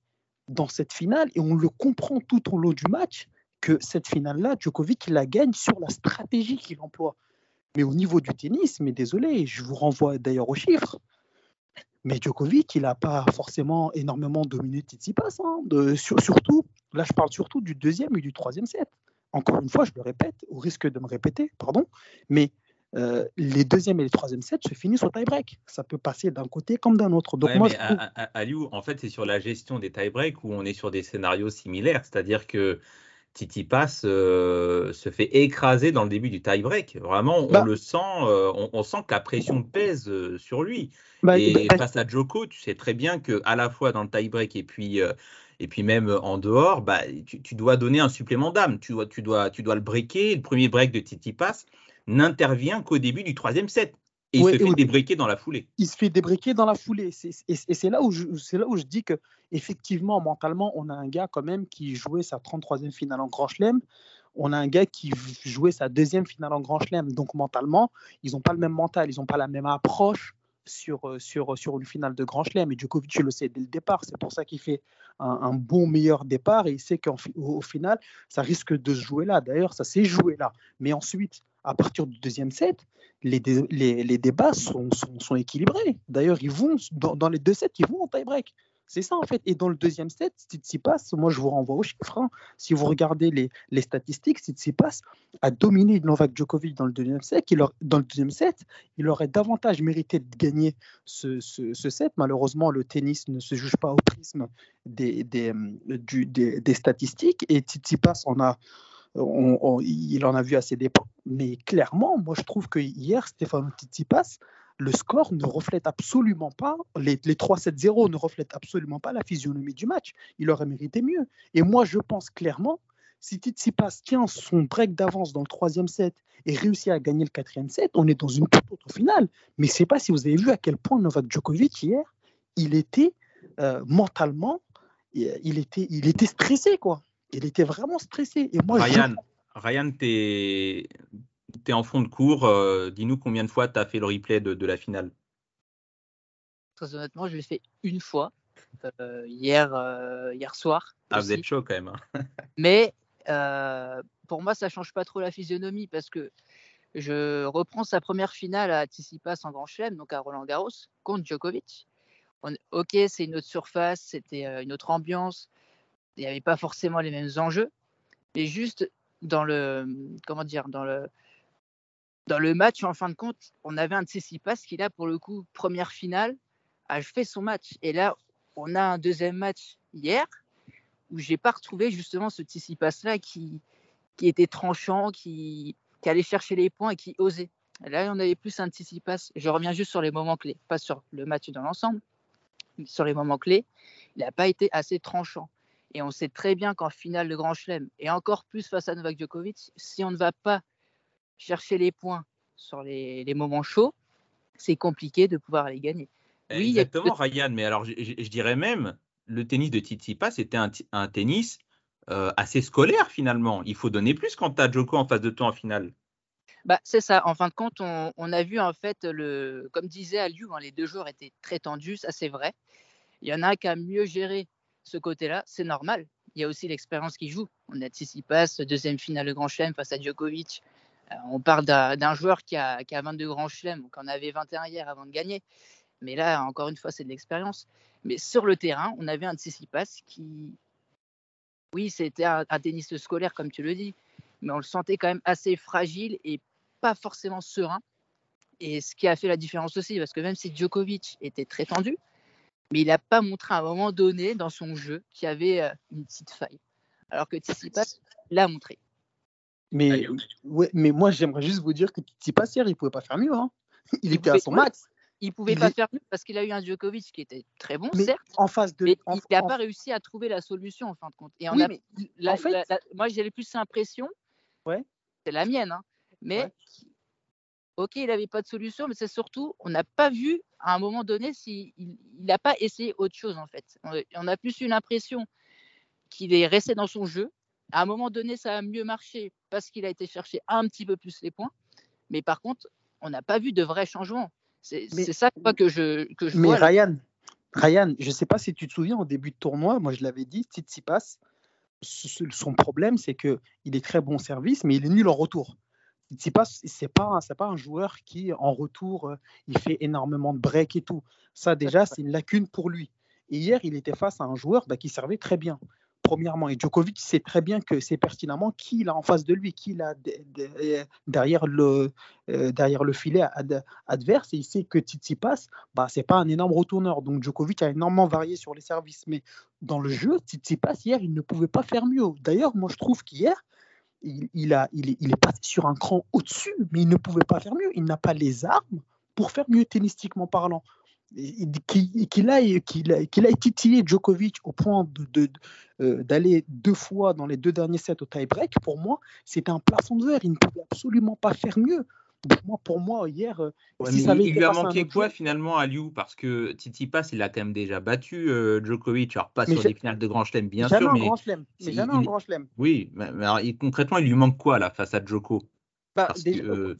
dans cette finale et on le comprend tout au long du match que cette finale-là, Djokovic la gagne sur la stratégie qu'il emploie. Mais au niveau du tennis, mais désolé, je vous renvoie d'ailleurs aux chiffres. Mais Djokovic, il n'a pas forcément énormément dominé Tsitsipas. Hein, surtout, là, je parle surtout du deuxième et du troisième set. Encore une fois, je le répète, au risque de me répéter, pardon, mais euh, les deuxième et les troisième sets se finissent au tie-break. Ça peut passer d'un côté comme d'un autre. Donc ouais, moi, mais je trouve... à, à, à Liu, en fait, c'est sur la gestion des tie-breaks où on est sur des scénarios similaires. C'est-à-dire que Titi Pass euh, se fait écraser dans le début du tie-break. Vraiment, on bah, le sent, euh, on, on, sent que la pression pèse euh, sur lui. Bah, et bah, face à Joko, tu sais très bien que à la fois dans le tie-break et puis et puis même en dehors, bah, tu, tu dois donner un supplément d'âme. Tu dois, tu dois, tu dois le breaker. Le premier break de Titi Pass n'intervient qu'au début du troisième set. Et il se fait débriquer dans la foulée. Il se fait débriquer dans la foulée. et, c'est là, où je, là où je dis que effectivement, mentalement, on a un gars quand même qui jouait sa 33e finale en Grand Chelem. On a un gars qui jouait sa deuxième finale en Grand Chelem. Donc mentalement, ils n'ont pas le même mental, ils n'ont pas la même approche sur, sur, sur une finale de Grand Chelem. Et Djokovic le sait dès le départ. C'est pour ça qu'il fait un, un, bon meilleur départ. Et il sait qu'au final, ça risque de se jouer là. D'ailleurs, ça s'est joué là. Mais ensuite, à partir du deuxième set, les, les, les débats sont, sont, équilibrés. D'ailleurs, ils vont dans, dans, les deux sets, ils vont en tie-break. C'est ça en fait. Et dans le deuxième set, Tsitsipas, moi je vous renvoie aux chiffres. Hein. Si vous regardez les, les statistiques, Tsitsipas a dominé Novak Djokovic dans le deuxième set. Il dans le deuxième set, il aurait davantage mérité de gagner ce, ce, set. Malheureusement, le tennis ne se juge pas au prisme des, des, des, des statistiques. Et Tsitsipas en a on, il en a vu ses dépens. Mais clairement, moi, je trouve que hier, Stéphane Tsitsipas, le score ne reflète absolument pas, les, les 3-7-0 ne reflètent absolument pas la physionomie du match. Il aurait mérité mieux. Et moi, je pense clairement, si Tsitsipas tient son break d'avance dans le troisième set et réussit à gagner le quatrième set, on est dans une toute autre finale. Mais je ne sais pas si vous avez vu à quel point Novak Djokovic, hier, il était euh, mentalement, il était, il était stressé, quoi il était vraiment stressé. Et moi, Ryan, je... Ryan tu es, es, en fond de cours. Euh, Dis-nous combien de fois tu as fait le replay de, de, la finale Très honnêtement, je l'ai fait une fois, euh, hier, euh, hier soir. Ah, aussi. vous êtes chaud quand même. Hein. Mais euh, pour moi, ça change pas trop la physionomie parce que je reprends sa première finale à Tsitsipas en Grand Chelem, donc à Roland Garros, contre Djokovic. On, ok, c'est une autre surface, c'était une autre ambiance il n'y avait pas forcément les mêmes enjeux, mais juste dans le comment dire dans le dans le match en fin de compte, on avait un Tsitsipas qui là pour le coup première finale a fait son match et là on a un deuxième match hier où j'ai pas retrouvé justement ce Tsitsipas là qui qui était tranchant, qui qui allait chercher les points et qui osait. Là, on avait plus un Tsitsipas. Je reviens juste sur les moments clés, pas sur le match dans l'ensemble, sur les moments clés. Il n'a pas été assez tranchant. Et on sait très bien qu'en finale de Grand Chelem, et encore plus face à Novak Djokovic, si on ne va pas chercher les points sur les, les moments chauds, c'est compliqué de pouvoir les gagner. Oui, Exactement, a... Ryan, mais alors je, je, dirais même, le tennis de Tsitsipas, c'était un, un, tennis euh, assez scolaire finalement. Il faut donner plus quand tu as Djoko en face de toi en finale. Bah, c'est ça. En fin de compte, on, on, a vu en fait, le, comme disait Aliou, hein, les deux joueurs étaient très tendus, ça c'est vrai. Il y en a un qui a mieux géré ce côté-là, c'est normal. Il y a aussi l'expérience qui joue. On a Tsitsipas, deuxième finale de Grand Chelem face à Djokovic. Euh, on parle d'un joueur qui a, qui a 22 Grands Chelem, qui en avait 21 hier avant de gagner. Mais là, encore une fois, c'est de l'expérience. Mais sur le terrain, on avait un Tsitsipas qui, oui, c'était un, un tennis scolaire, comme tu le dis, mais on le sentait quand même assez fragile et pas forcément serein. Et ce qui a fait la différence aussi, parce que même si Djokovic était très tendu, mais il n'a pas montré à un moment donné dans son jeu qu'il y avait euh, une petite faille. Alors que Tsitsipas l'a montré. Mais, ouais, mais moi, j'aimerais juste vous dire que Tsitsipas, hier, il ne pouvait pas faire mieux. Hein. Il, était à son max. Il ne pouvait Il pas est- faire mieux parce qu'il a eu un Djokovic qui était très bon, Mais certes, en face de. mais en- il n'a en- pas réussi à trouver la solution en fin de compte. Et on Oui, a, mais la- en fait- la- la- moi, j'ai plus l'impression, Ouais. c'est la mienne, hein, mais Ouais. Ok, il n'avait pas de solution, mais c'est surtout, on n'a pas vu à un moment donné s'il n'a pas essayé autre chose en fait. On, on a plus eu l'impression qu'il est resté dans son jeu. À un moment donné, ça a mieux marché parce qu'il a été chercher un petit peu plus les points, mais par contre, on n'a pas vu de vrais changements. C'est Mais- ça que je, que je Mais vois. là. Ryan, Ryan, je ne sais pas si tu te souviens, au début de tournoi, moi je l'avais dit, Tsitsipas, son problème, c'est que il est très bon service, mais il est nul en retour. Tsitsipas, c'est pas, c'est pas un joueur qui, en retour, euh, il fait énormément de break et tout. Ça, déjà, c'est une lacune pour lui. Et hier, il était face à un joueur bah, qui servait très bien, premièrement. Et Djokovic sait très bien que c'est pertinemment qui il a en face de lui, qui il a de- de- derrière, le, euh, derrière le filet ad- adverse. Et il sait que Tsitsipas, bah, c'est pas un énorme retourneur. Donc Djokovic a énormément varié sur les services. Mais dans le jeu, Tsitsipas, hier, il ne pouvait pas faire mieux. D'ailleurs, moi, je trouve qu'hier, il, est, passé sur un cran au-dessus, mais il ne pouvait pas faire mieux. Il n'a pas les armes pour faire mieux tennistiquement parlant. Qu'il aille titiller Djokovic au point euh, d'aller deux fois dans les deux derniers sets au tie-break, pour moi, c'était un plafond de verre. Il ne pouvait absolument pas faire mieux. Moi, pour moi, hier, euh, Ouais, si mais ça avait il été lui a manqué quoi finalement à Liu? Parce que Tsitsipas, il a quand même déjà battu euh, Djokovic. Alors pas sur des finales de Grand Chelem, bien jamais sûr, un mais grand chelem. Mais il- jamais un grand chelem. oui. Mais, mais alors, il- concrètement, il lui manque quoi là face à Djoko? Bah, déjà, que, euh,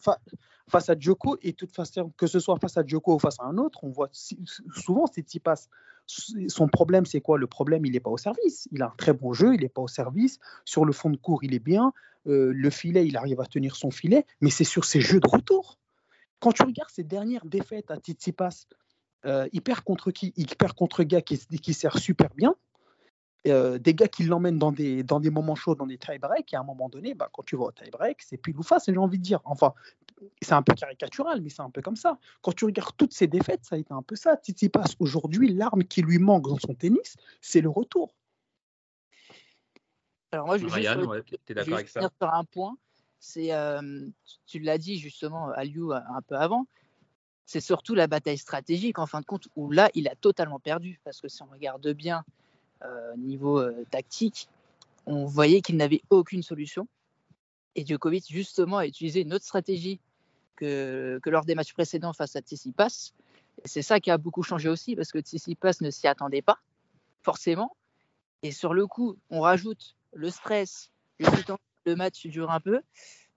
face à Djoko, et de toute façon, que ce soit face à Djoko ou face à un autre, on voit souvent ces Tsitsipas. Son problème, c'est quoi? Le problème, il n'est pas au service. Il a un très bon jeu, il n'est pas au service. Sur le fond de cours, il est bien. Euh, le filet, il arrive à tenir son filet, mais c'est sur ses jeux de retour. Quand tu regardes ses dernières défaites à Tsitsipas, euh, il perd contre qui? Il perd contre gars qui, qui sert super bien. Euh, des gars qui l'emmènent dans des, dans des moments chauds, dans des tie-breaks, et à un moment donné, bah, quand tu vas au tie-break, c'est pile ou face, j'ai envie de dire. Enfin, c'est un peu caricatural, mais c'est un peu comme ça. Quand tu regardes toutes ces défaites, ça a été un peu ça. Tsitsipas, aujourd'hui, l'arme qui lui manque dans son tennis, c'est le retour. Alors moi, je, juste Ryan, ouais, d'accord avec ça? finir sur un point. C'est, euh, tu l'as dit justement à Liu un un peu avant, c'est surtout la bataille stratégique en fin de compte où là, il a totalement perdu. Parce que si on regarde bien euh, niveau euh, tactique, on voyait qu'il n'avait aucune solution. Et Djokovic, justement, a utilisé une autre stratégie que, que lors des matchs précédents face à Tsitsipas. C'est ça qui a beaucoup changé aussi, parce que Tsitsipas ne s'y attendait pas, forcément. Et sur le coup, on rajoute le stress, le que le match dure un peu.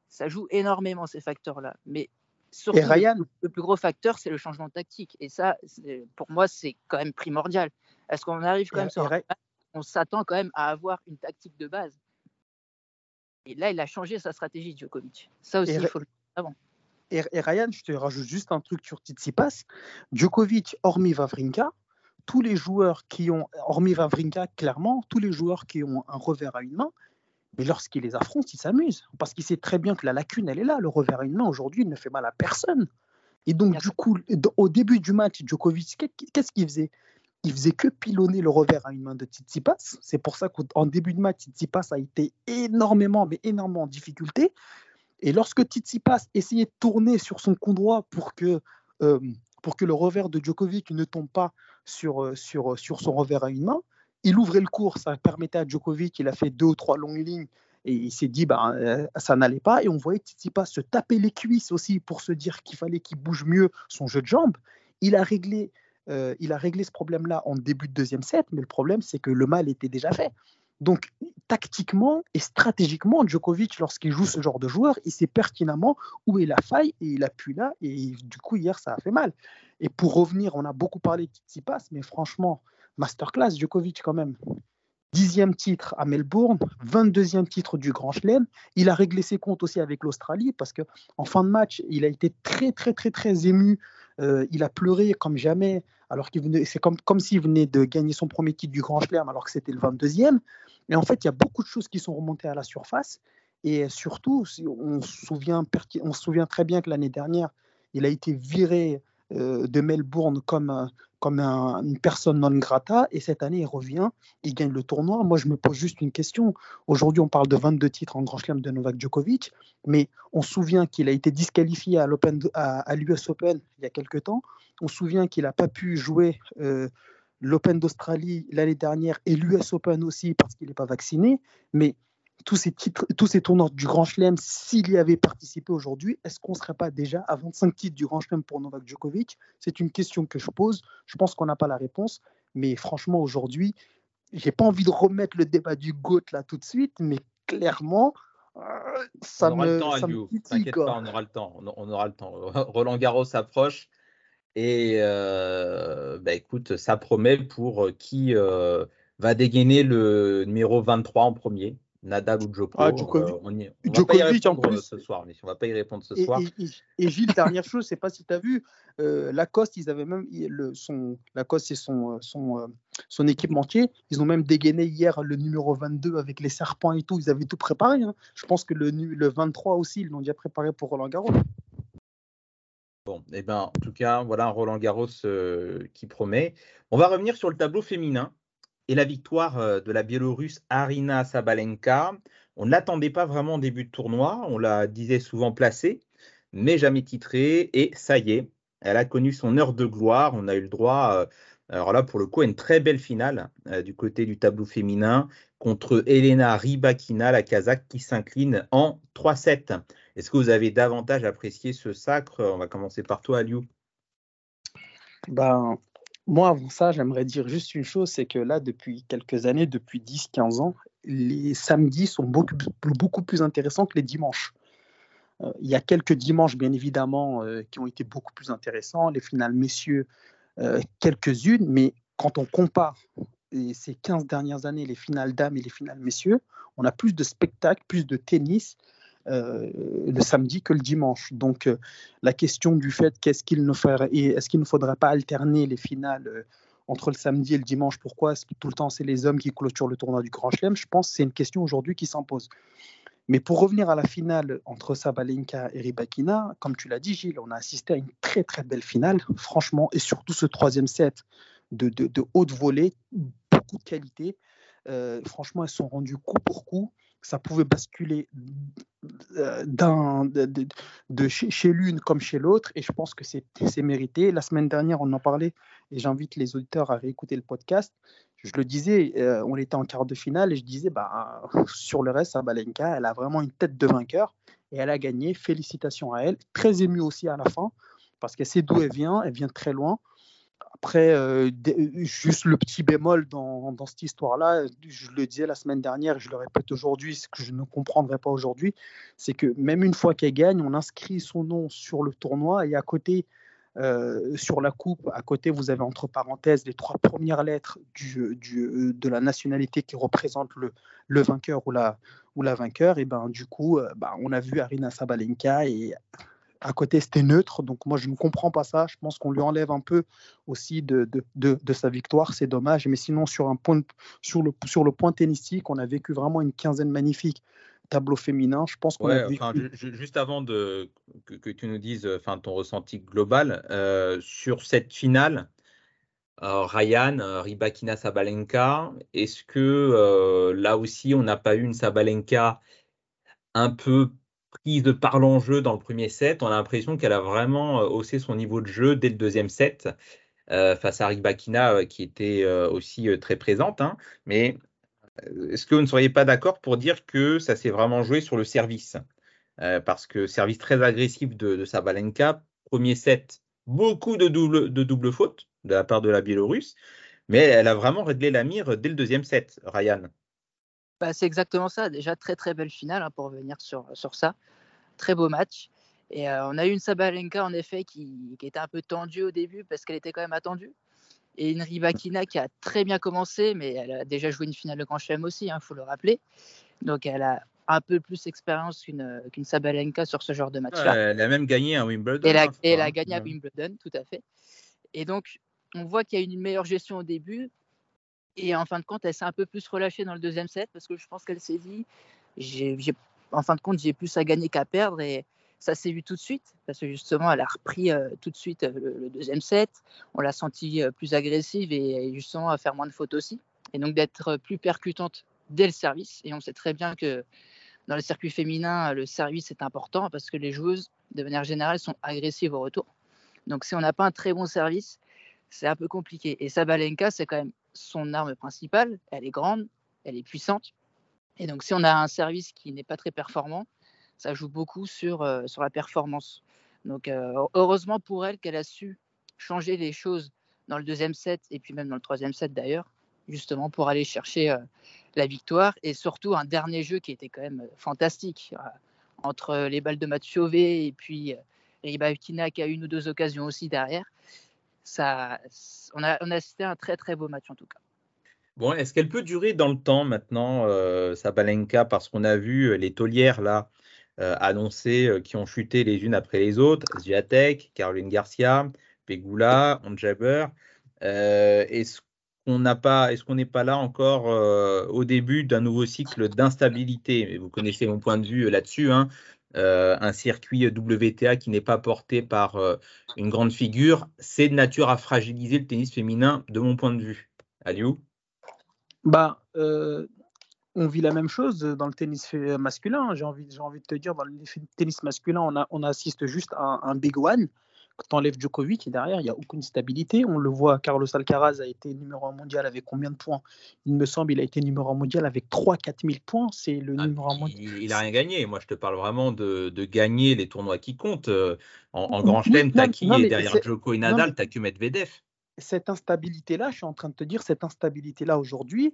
Ça joue énormément, ces facteurs-là. Mais surtout, Et Ryan, le, plus gros facteur, c'est le changement de tactique. Et ça, pour moi, c'est quand même primordial. Est-ce qu'on arrive quand même sur un on s'attend quand même à avoir une tactique de base? Et là, il a changé sa stratégie, Djokovic. Ça aussi, Et il faut le avant. Et, et Ryan, je te rajoute juste un truc sur Tsitsipas. Djokovic, hormis Vavrinka, tous les joueurs qui ont, hormis Vavrinka, clairement, tous les joueurs qui ont un revers à une main, mais lorsqu'il les affronte, il s'amuse. Parce qu'il sait très bien que la lacune, elle est là. Le revers à une main, aujourd'hui, il ne fait mal à personne. Et donc, du coup, au début du match, Djokovic, qu'est- qu'est-ce qu'il faisait? Il faisait que pilonner le revers à une main de Tsitsipas. C'est pour ça qu'en début de match, Tsitsipas a été énormément, mais énormément en difficulté. Et lorsque Tsitsipas essayait de tourner sur son coup droit pour que, euh, pour que le revers de Djokovic ne tombe pas sur, euh, sur, euh, sur son revers à une main, il ouvrait le cours, ça permettait à Djokovic, il a fait deux ou trois longues lignes et il s'est dit bah, ça n'allait pas. Et on voyait Tsitsipas se taper les cuisses aussi pour se dire qu'il fallait qu'il bouge mieux son jeu de jambes. Il a réglé, il a réglé ce problème-là en début de deuxième set, mais le problème c'est que le mal était déjà fait. Donc, tactiquement et stratégiquement, Djokovic, lorsqu'il joue ce genre de joueur, il sait pertinemment où est la faille et il appuie là. Et du coup, hier, ça a fait mal. Et pour revenir, on a beaucoup parlé de Tsitsipas, mais franchement, masterclass Djokovic quand même. Dixième titre à Melbourne, 22e titre du Grand Chelem. Il a réglé ses comptes aussi avec l'Australie parce que en fin de match, il a été très très très très ému. Euh, il a pleuré comme jamais. Alors qu'il venait, c'est comme comme s'il venait de gagner son premier titre du Grand Chelem alors que c'était le 22e. Et en fait, il y a beaucoup de choses qui sont remontées à la surface. Et surtout, on se souvient, on se souvient très bien que l'année dernière, Il a été viré euh, de Melbourne comme, un- comme un- une personne non grata. Et cette année, il revient, il gagne le tournoi. Moi, je me pose juste une question. Aujourd'hui, on parle de 22 titres en Grand Chelem de Novak Djokovic, mais on se souvient qu'il a été disqualifié à l'Open de- à, à l'US Open il y a quelques temps. On se souvient qu'il n'a pas pu jouer euh, l'Open d'Australie l'année dernière et l'US Open aussi parce qu'il n'est pas vacciné. Mais tous ces, titres, tous ces tournois du Grand Chelem, s'il y avait participé aujourd'hui, est-ce qu'on ne serait pas déjà à 25 titres du Grand Chelem pour Novak Djokovic? C'est une question que je pose. Je pense qu'on n'a pas la réponse. Mais franchement, aujourd'hui, j'ai pas envie de remettre le débat du GOAT là tout de suite, mais clairement, euh, ça on aura me, le temps, ça me titille, pas, on aura le temps. On, on aura le temps. Roland Garros approche et euh, bah, écoute, ça promet pour qui euh, va dégainer le numéro 23 en premier, Nadal ou Djoko. Ah, Djokovic- Euh, on y- on va pas y en répondre plus. ce soir, mais on va pas y répondre ce Et, soir. et- et- et Gilles, dernière chose, je sais pas si tu as vu, euh, Lacoste, ils avaient même le, son Lacoste, c'est son, euh, son, euh, son équipementier. Ils ont même dégainé hier le numéro 22 avec les serpents et tout. Ils avaient tout préparé. hein. Je pense que le, le 23 aussi, ils l'ont déjà préparé pour Roland Garros. Bon, eh ben, en tout cas, voilà un Roland Garros euh, qui promet. On va revenir sur le tableau féminin et la victoire euh, de la Biélorusse Arina Sabalenka. On ne l'attendait pas vraiment en début de tournoi, on la disait souvent placée, mais jamais titrée. Et ça y est, elle a connu son heure de gloire. On a eu le droit, euh, alors là, pour le coup, à une très belle finale euh, du côté du tableau féminin contre Elena Rybakina, la Kazakh, qui s'incline en 3-7. Est-ce que vous avez davantage apprécié ce sacre? On va commencer par toi, Aliou. Ben, moi, avant ça, j'aimerais dire juste une chose, c'est que là, depuis quelques années, depuis 10-15 ans, les samedis sont beaucoup, beaucoup plus intéressants que les dimanches. Euh, il y a quelques dimanches, bien évidemment, euh, qui ont été beaucoup plus intéressants, les finales messieurs, euh, quelques-unes, mais quand on compare ces 15 dernières années, les finales dames et les finales messieurs, on a plus de spectacles, plus de tennis euh, le samedi que le dimanche. Donc, euh, la question du fait qu'est-ce qu'il ne et est-ce qu'il ne faudrait pas alterner les finales euh, entre le samedi et le dimanche? Pourquoi est-ce que tout le temps c'est les hommes qui clôturent le tournoi du Grand Chelem? Je pense que c'est une question aujourd'hui qui s'impose. Mais pour revenir à la finale entre Sabalenka et Rybakina, comme tu l'as dit, Gilles, on a assisté à une très très belle finale, franchement, et surtout ce troisième set de, de, de haute volée, beaucoup de qualité. Franchement, elles sont rendues coup pour coup. Ça pouvait basculer euh, de, chez, l'une comme chez l'autre, et je pense que c'est mérité. La semaine dernière, on en parlait, et j'invite les auditeurs à réécouter le podcast. Je le disais, euh, on était en quart de finale, et je disais, bah, sur le reste, Sabalenka, elle a vraiment une tête de vainqueur, et elle a gagné. Félicitations à elle. Très émue aussi à la fin, parce qu'elle sait d'où elle vient, elle vient très loin. Après, euh, juste le petit bémol dans, cette histoire-là, je le disais la semaine dernière, je le répète aujourd'hui, ce que je ne comprendrai pas aujourd'hui, c'est que même une fois qu'elle gagne, on inscrit son nom sur le tournoi et à côté, euh, sur la coupe, à côté, vous avez entre parenthèses les trois premières lettres du- de la nationalité qui représente le, vainqueur ou la, ou vainqueur. Et ben du coup, euh, ben, on a vu Arina Sabalenka et à côté c'était neutre. Donc moi je ne comprends pas ça. Je pense qu'on lui enlève un peu aussi de, de, de- de sa victoire. C'est dommage. Mais sinon sur, un point, sur, le, sur le point tennistique, on a vécu vraiment une quinzaine magnifique. Tableau féminin, je pense qu'on Ouais, a vécu. enfin, juste avant de, que, que tu nous dises euh, enfin, ton ressenti global euh, sur cette finale, euh, Ryan, euh, Rybakina Sabalenka, est-ce que là aussi on n'a pas eu une Sabalenka un peu prise par l'enjeu dans le premier set On a l'impression qu'elle a vraiment euh, haussé son niveau de jeu dès le deuxième set euh, face à Rybakina euh, qui était euh, aussi très présente. hein. mais est-ce que vous ne seriez pas d'accord pour dire que ça s'est vraiment joué sur le service? Parce que service très agressif de, de Sabalenka, premier set, beaucoup de double, de double fautes de la part de la Biélorusse, mais elle a vraiment réglé la mire dès le deuxième set, Ryan. Bah, c'est exactement ça. Déjà, très très belle finale hein, pour revenir sur, sur ça. Très beau match. Et euh, on a eu une Sabalenka en effet qui, qui était un peu tendue au début parce qu'elle était quand même attendue. Et une Rybakina qui a très bien commencé, mais elle a déjà joué une finale de Grand Chelem aussi, il faut le rappeler. Donc elle a un peu plus d'expérience qu'une qu'une Sabalenka sur ce genre de match-là. Elle a même gagné un Wimbledon. Et elle a, hein, elle a hein. gagné à. Wimbledon, tout à fait. Et donc, on voit qu'il y a une meilleure gestion au début. Et en fin de compte, elle s'est un peu plus relâchée dans le deuxième set parce que je pense qu'elle s'est dit, en fin de compte, j'ai plus à gagner qu'à perdre. Et, Ça s'est vu tout de suite, parce que justement, elle a repris euh, tout de suite euh, le, deuxième set. On l'a sentie euh, plus agressive et, justement à faire moins de fautes aussi. Et donc d'être plus percutante dès le service. Et on sait très bien que dans le circuit féminin, le service est important parce que les joueuses, de manière générale, sont agressives au retour. Donc si on n'a pas un très bon service, c'est un peu compliqué. Et Sabalenka, c'est quand même son arme principale. Elle est grande, elle est puissante. Et donc si on a un service qui n'est pas très performant, ça joue beaucoup sur, euh, sur la performance. Donc, euh, heureusement pour elle qu'elle a su changer les choses dans le deuxième set et puis même dans le troisième set d'ailleurs, justement pour aller chercher euh, la victoire et surtout un dernier jeu qui était quand même fantastique entre les balles de Mathieuvé et puis Ribakina qui a une ou deux occasions aussi derrière. Ça, on, a, on assisté à un très très beau match en tout cas. Bon, est-ce qu'elle peut durer dans le temps maintenant, euh, Sabalenka, parce qu'on a vu les taulières là euh, annoncées euh, qui ont chuté les unes après les autres, Zviatek, Caroline Garcia, Pegula, Onjaber. Euh, est-ce qu'on n'est pas là encore au début d'un nouveau cycle d'instabilité? Vous connaissez mon point de vue là-dessus. Hein. Un circuit WTA qui n'est pas porté par une grande figure, c'est de nature à fragiliser le tennis féminin, de mon point de vue. Aliou? Bah, on vit la même chose dans le tennis masculin. J'ai envie, envie de te dire, dans le tennis masculin, on assiste juste à un, big one. Enlève Djokovic, et derrière, il n'y a aucune stabilité. On le voit, Carlos Alcaraz a été numéro un mondial avec combien de points? Il me semble il a été numéro un mondial avec 3-4 000 points. C'est le ah, numéro un mondial. Il n'a rien gagné. Moi, je te parle vraiment de, gagner les tournois qui comptent. Euh, en, Grand Chelem, t'as qui? Derrière Djoko et Nadal T'as que Medvedev cette instabilité-là, je suis en train de te dire, cette instabilité-là aujourd'hui,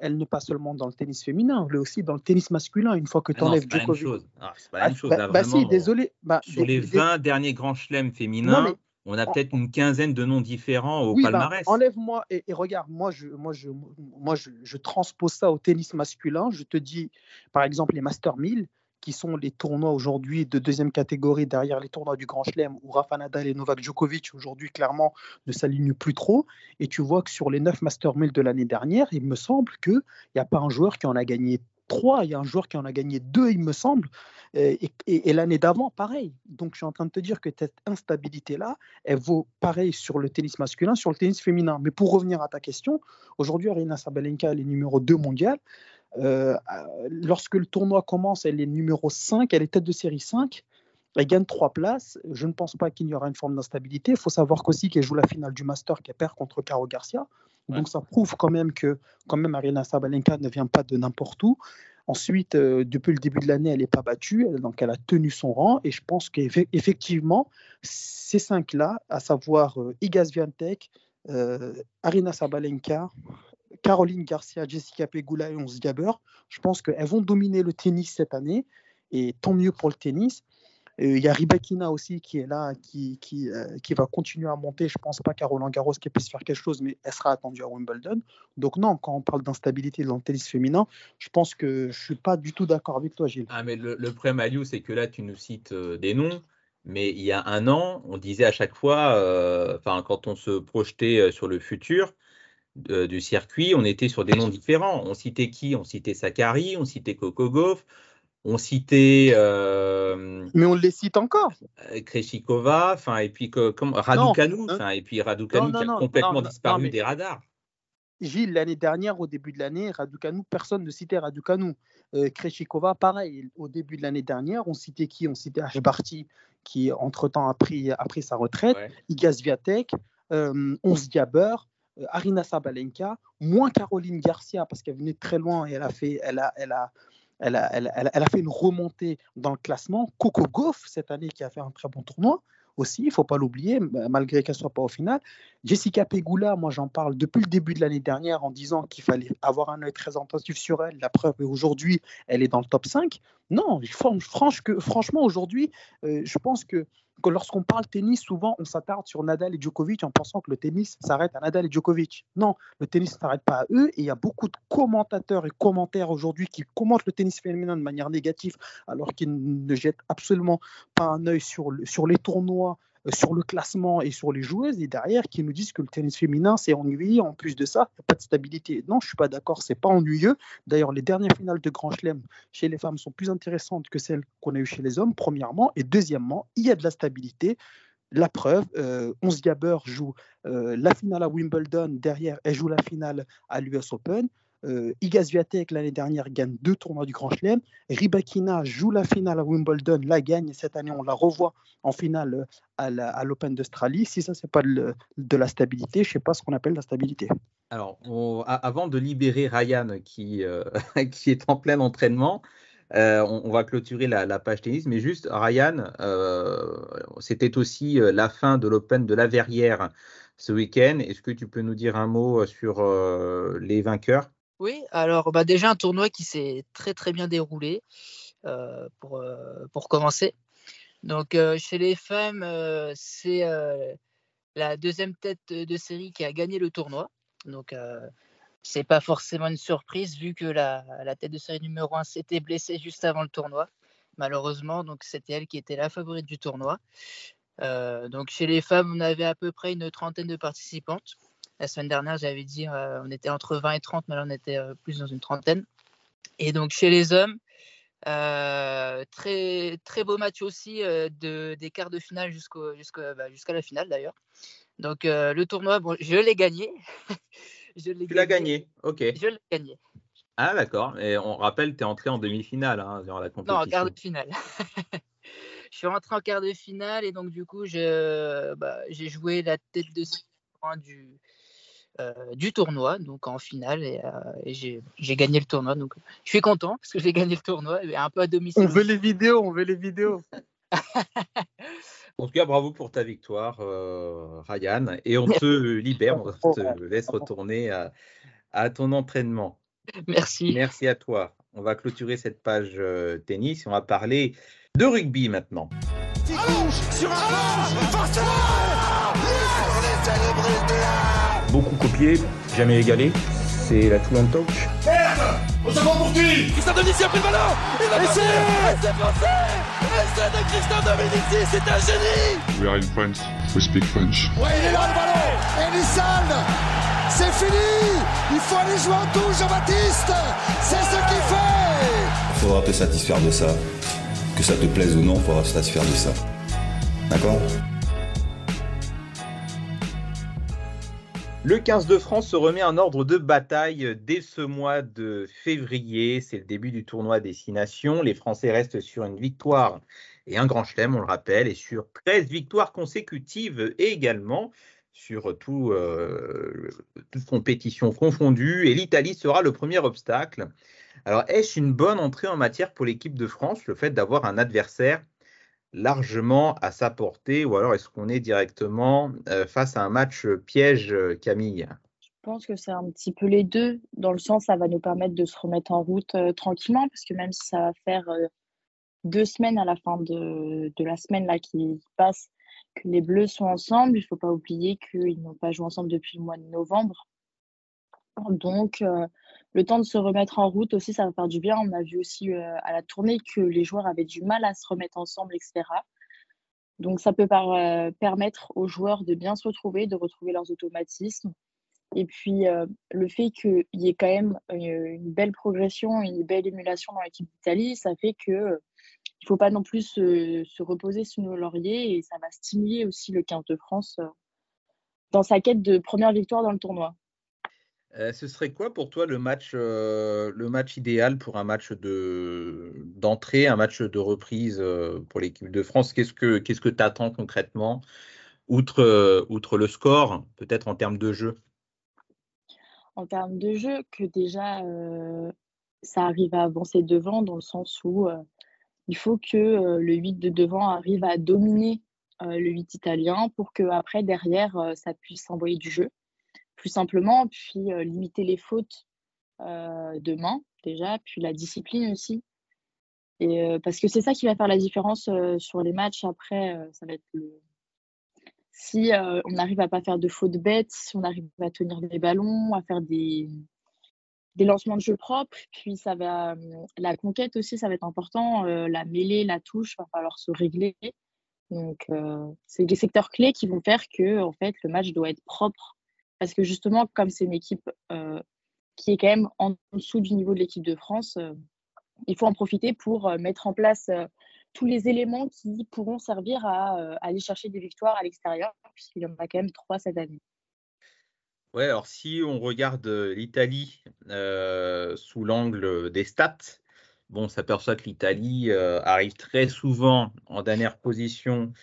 elle, n'est pas seulement dans le tennis féminin, elle est aussi dans le tennis masculin. Une fois que tu enlèves Djokovic. C'est pas la même chose. Ah, bah, si, désolé. Bah, Sur les 20 derniers grands chelems féminins, on a peut-être une quinzaine de noms différents au bah, palmarès. Enlève-moi et, regarde, moi, je, moi, je, moi je, je transpose ça au tennis masculin. Je te dis, par exemple, les Master 1000 qui sont les tournois aujourd'hui de deuxième catégorie derrière les tournois du Grand Chelem où Rafa Nadal et Novak Djokovic aujourd'hui clairement ne s'alignent plus trop. Et tu vois que sur les 9 Master 1000 de l'année dernière, il me semble qu'il n'y a pas un joueur qui en a gagné trois, il y a un joueur qui en a gagné deux, il me semble, et, l'année d'avant, pareil. Donc je suis en train de te dire que cette instabilité-là, elle vaut pareil sur le tennis masculin, sur le tennis féminin. Mais pour revenir à ta question, aujourd'hui, Arina Sabalenka, elle est numéro 2 mondial. Euh, lorsque le tournoi commence, elle est numéro 5, elle est tête de série 5. Elle gagne trois places. Je ne pense pas qu'il y aura une forme d'instabilité. Il faut savoir qu'aussi qu'elle joue la finale du Master qu'elle perd contre Caro Garcia. Donc ça prouve quand même que quand même Arina Sabalenka ne vient pas de n'importe où. Ensuite, euh, depuis le début de l'année, elle n'est pas battue, donc elle a tenu son rang. Et je pense qu'effectivement, ces cinq-là, à savoir euh, Iga Swiatek, euh, Arina Sabalenka, Caroline Garcia, Jessica Pegula et Ons Gaber, je pense qu'elles vont dominer le tennis cette année. Et tant mieux pour le tennis. Il y a Ribakina aussi qui est là, qui, qui, euh, qui va continuer à monter. Je ne pense pas qu'à Roland Garros qu'elle puisse faire quelque chose, mais elle sera attendue à Wimbledon. Donc non, quand on parle d'instabilité dans le tennis féminin, je pense que je ne suis pas du tout d'accord avec toi, Gilles. Ah, mais le, le problème, Aliou, c'est que là, tu nous cites euh, des noms. Mais il y a un an, on disait à chaque fois, euh, quand on se projetait sur le futur, du circuit, on était sur des noms différents. On citait qui? On citait Sakari, on citait Coco Gauff, on citait. Euh, Mais on les cite encore. Euh, Kreshikova, enfin, et puis comme Raducanu, enfin, et puis Raducanu qui a complètement disparu des radars. Gilles, l'année dernière, au début de l'année, Raducanu, personne ne citait Raducanu. Euh, Kreshikova, pareil. Au début de l'année dernière, on citait qui? On citait Ashbarty, qui entre-temps a pris, a pris sa retraite, ouais. Iga Swiatek, euh, Ons Diaber, Arina Sabalenka, moins Caroline Garcia, parce qu'elle venait très loin et elle a fait, une remontée dans le classement. Coco Gauff, cette année, qui a fait un très bon tournoi aussi, il faut pas l'oublier, malgré qu'elle soit pas au final. Jessica Pegula, moi j'en parle depuis le début de l'année dernière en disant qu'il fallait avoir un œil très attentif sur elle. La preuve, aujourd'hui, elle est dans le top 5. Non, franchement, aujourd'hui, euh, je pense que lorsqu'on parle tennis, souvent on s'attarde sur Nadal et Djokovic en pensant que le tennis s'arrête à Nadal et Djokovic. Non, le tennis ne s'arrête pas à eux et il y a beaucoup de commentateurs et commentaires aujourd'hui qui commentent le tennis féminin de manière négative alors qu'ils ne jettent absolument pas un œil sur les tournois sur le classement et sur les joueuses, et derrière qui nous disent que le tennis féminin c'est ennuyeux. En plus de ça, il n'y a pas de stabilité. Non, je suis pas d'accord, c'est pas ennuyeux. D'ailleurs, les dernières finales de Grand Chelem chez les femmes sont plus intéressantes que celles qu'on a eues chez les hommes, premièrement, et deuxièmement, il y a de la stabilité. La preuve, euh, 11 Gabber joue euh, la finale à Wimbledon, derrière elle joue la finale à l'US Open. Euh, Iga Swiatek l'année dernière gagne deux tournois du Grand Chelem. Ribakina joue la finale à Wimbledon, la gagne. Cette année, on la revoit en finale à l'Open d'Australie. Si ça, c'est pas de, la stabilité, je sais pas ce qu'on appelle la stabilité. Alors, avant de libérer Ryan qui, euh, est en plein entraînement, euh, on, va clôturer la, page tennis, mais juste Ryan, euh, c'était aussi euh, la fin de l'Open de la Verrière ce week-end. Est-ce que tu peux nous dire un mot sur euh, les vainqueurs? Oui, alors bah déjà un tournoi qui s'est très très bien déroulé pour, commencer. Donc chez les femmes, c'est la deuxième tête de série qui a gagné le tournoi. Donc c'est pas forcément une surprise vu que la, tête de série numéro 1 s'était blessée juste avant le tournoi. Malheureusement, donc c'était elle qui était la favorite du tournoi. Donc chez les femmes, on avait à peu près une trentaine de participantes. La semaine dernière, j'avais dit euh, on était entre 20 et 30, mais là on était euh, plus dans une trentaine. Et donc chez les hommes, très très beau match aussi de, des quarts de finale jusqu'au, bah, jusqu'à la finale d'ailleurs. Donc le tournoi, bon, je l'ai gagné. Je tu l'as gagné, ok. Je l'ai gagné. Ah d'accord, et on rappelle, tu es entré en demi-finale hein, dans la compétition. Non, en quart de finale. je suis rentré en quart de finale et donc du coup, je, bah, j'ai joué la tête de du, euh, du tournoi, donc en finale, et, euh, et j'ai, gagné le tournoi. Donc je suis content parce que j'ai gagné le tournoi, et un peu à domicile. On veut les vidéos, on veut les vidéos. En tout cas, bravo pour ta victoire, euh, Ryan. Et on te libère, on te laisse retourner à, à, ton entraînement. Merci. Merci à toi. On va clôturer cette page euh, tennis. On va parler de rugby maintenant. Sur un Beaucoup copié, jamais égalé. C'est la Toulon Touch. Merde On se pour qui Christian Dominici a pris le ballon Il a passé C'est français Essai de Christian Dominici, c'est un génie We are in France, we speak French. Ouais, il est là le ballon Elisson C'est fini Il faut aller jouer en touche, Jean-Baptiste C'est ce qu'il fait Il faudra te satisfaire de ça. Que ça te plaise ou non, il faudra se satisfaire de ça. D'accord? Le 15 de France se remet en ordre de bataille dès ce mois de février. C'est le début du tournoi Destination. Les Français restent sur une victoire et un grand chelem, on le rappelle, et sur 13 victoires consécutives également sur tout, euh, toute compétition confondue. Et l'Italie sera le premier obstacle. Alors, est-ce une bonne entrée en matière pour l'équipe de France, le fait d'avoir un adversaire largement à sa portée ou alors est-ce qu'on est directement face à un match piège, Camille? Je pense que c'est un petit peu les deux, dans le sens ça va nous permettre de se remettre en route tranquillement, parce que même si ça va faire deux semaines à la fin de, de, la semaine là qui passe que les Bleus sont ensemble, il ne faut pas oublier qu'ils n'ont pas joué ensemble depuis le mois de novembre. Donc, le temps de se remettre en route aussi, ça va faire du bien. On a vu aussi euh, à la tournée que les joueurs avaient du mal à se remettre ensemble, etc. Donc, ça peut euh, permettre aux joueurs de bien se retrouver, de retrouver leurs automatismes. Et puis, euh, le fait qu'il y ait quand même une belle progression, une belle émulation dans l'équipe d'Italie, ça fait que ne faut pas non plus se, se, reposer sur nos lauriers et ça va stimuler aussi le 15 de France dans sa quête de première victoire dans le tournoi. Euh, ce serait quoi pour toi le match, euh, idéal pour un match de d'entrée, un match de reprise euh, pour l'équipe de France? Qu'est-ce que tu attends concrètement, outre, outre le score, peut-être en termes de jeu? En termes de jeu, que déjà ça arrive à avancer devant, dans le sens où il faut que le 8 de devant arrive à dominer le 8 italien pour que après derrière ça puisse envoyer du jeu plus simplement, puis euh, limiter les fautes euh, de main déjà, puis la discipline aussi. Et, euh, parce que c'est ça qui va faire la différence sur les matchs. Après, ça va être le... si on arrive à pas faire de fautes bêtes, si on arrive à tenir des ballons, à faire des, des lancements de jeu propres, puis ça va la conquête aussi, ça va être important. la mêlée, la touche, va falloir se régler. Donc, c'est des secteurs clés qui vont faire que en fait, le match doit être propre. Parce que justement, comme c'est une équipe euh, qui est quand même en dessous du niveau de l'équipe de France, euh, il faut en profiter pour mettre en place tous les éléments qui pourront servir à aller chercher des victoires à l'extérieur, puisqu'il y en a quand même trois cette année. Ouais, alors si on regarde l'Italie sous l'angle des stats, bon, on s'aperçoit que l'Italie arrive très souvent en dernière position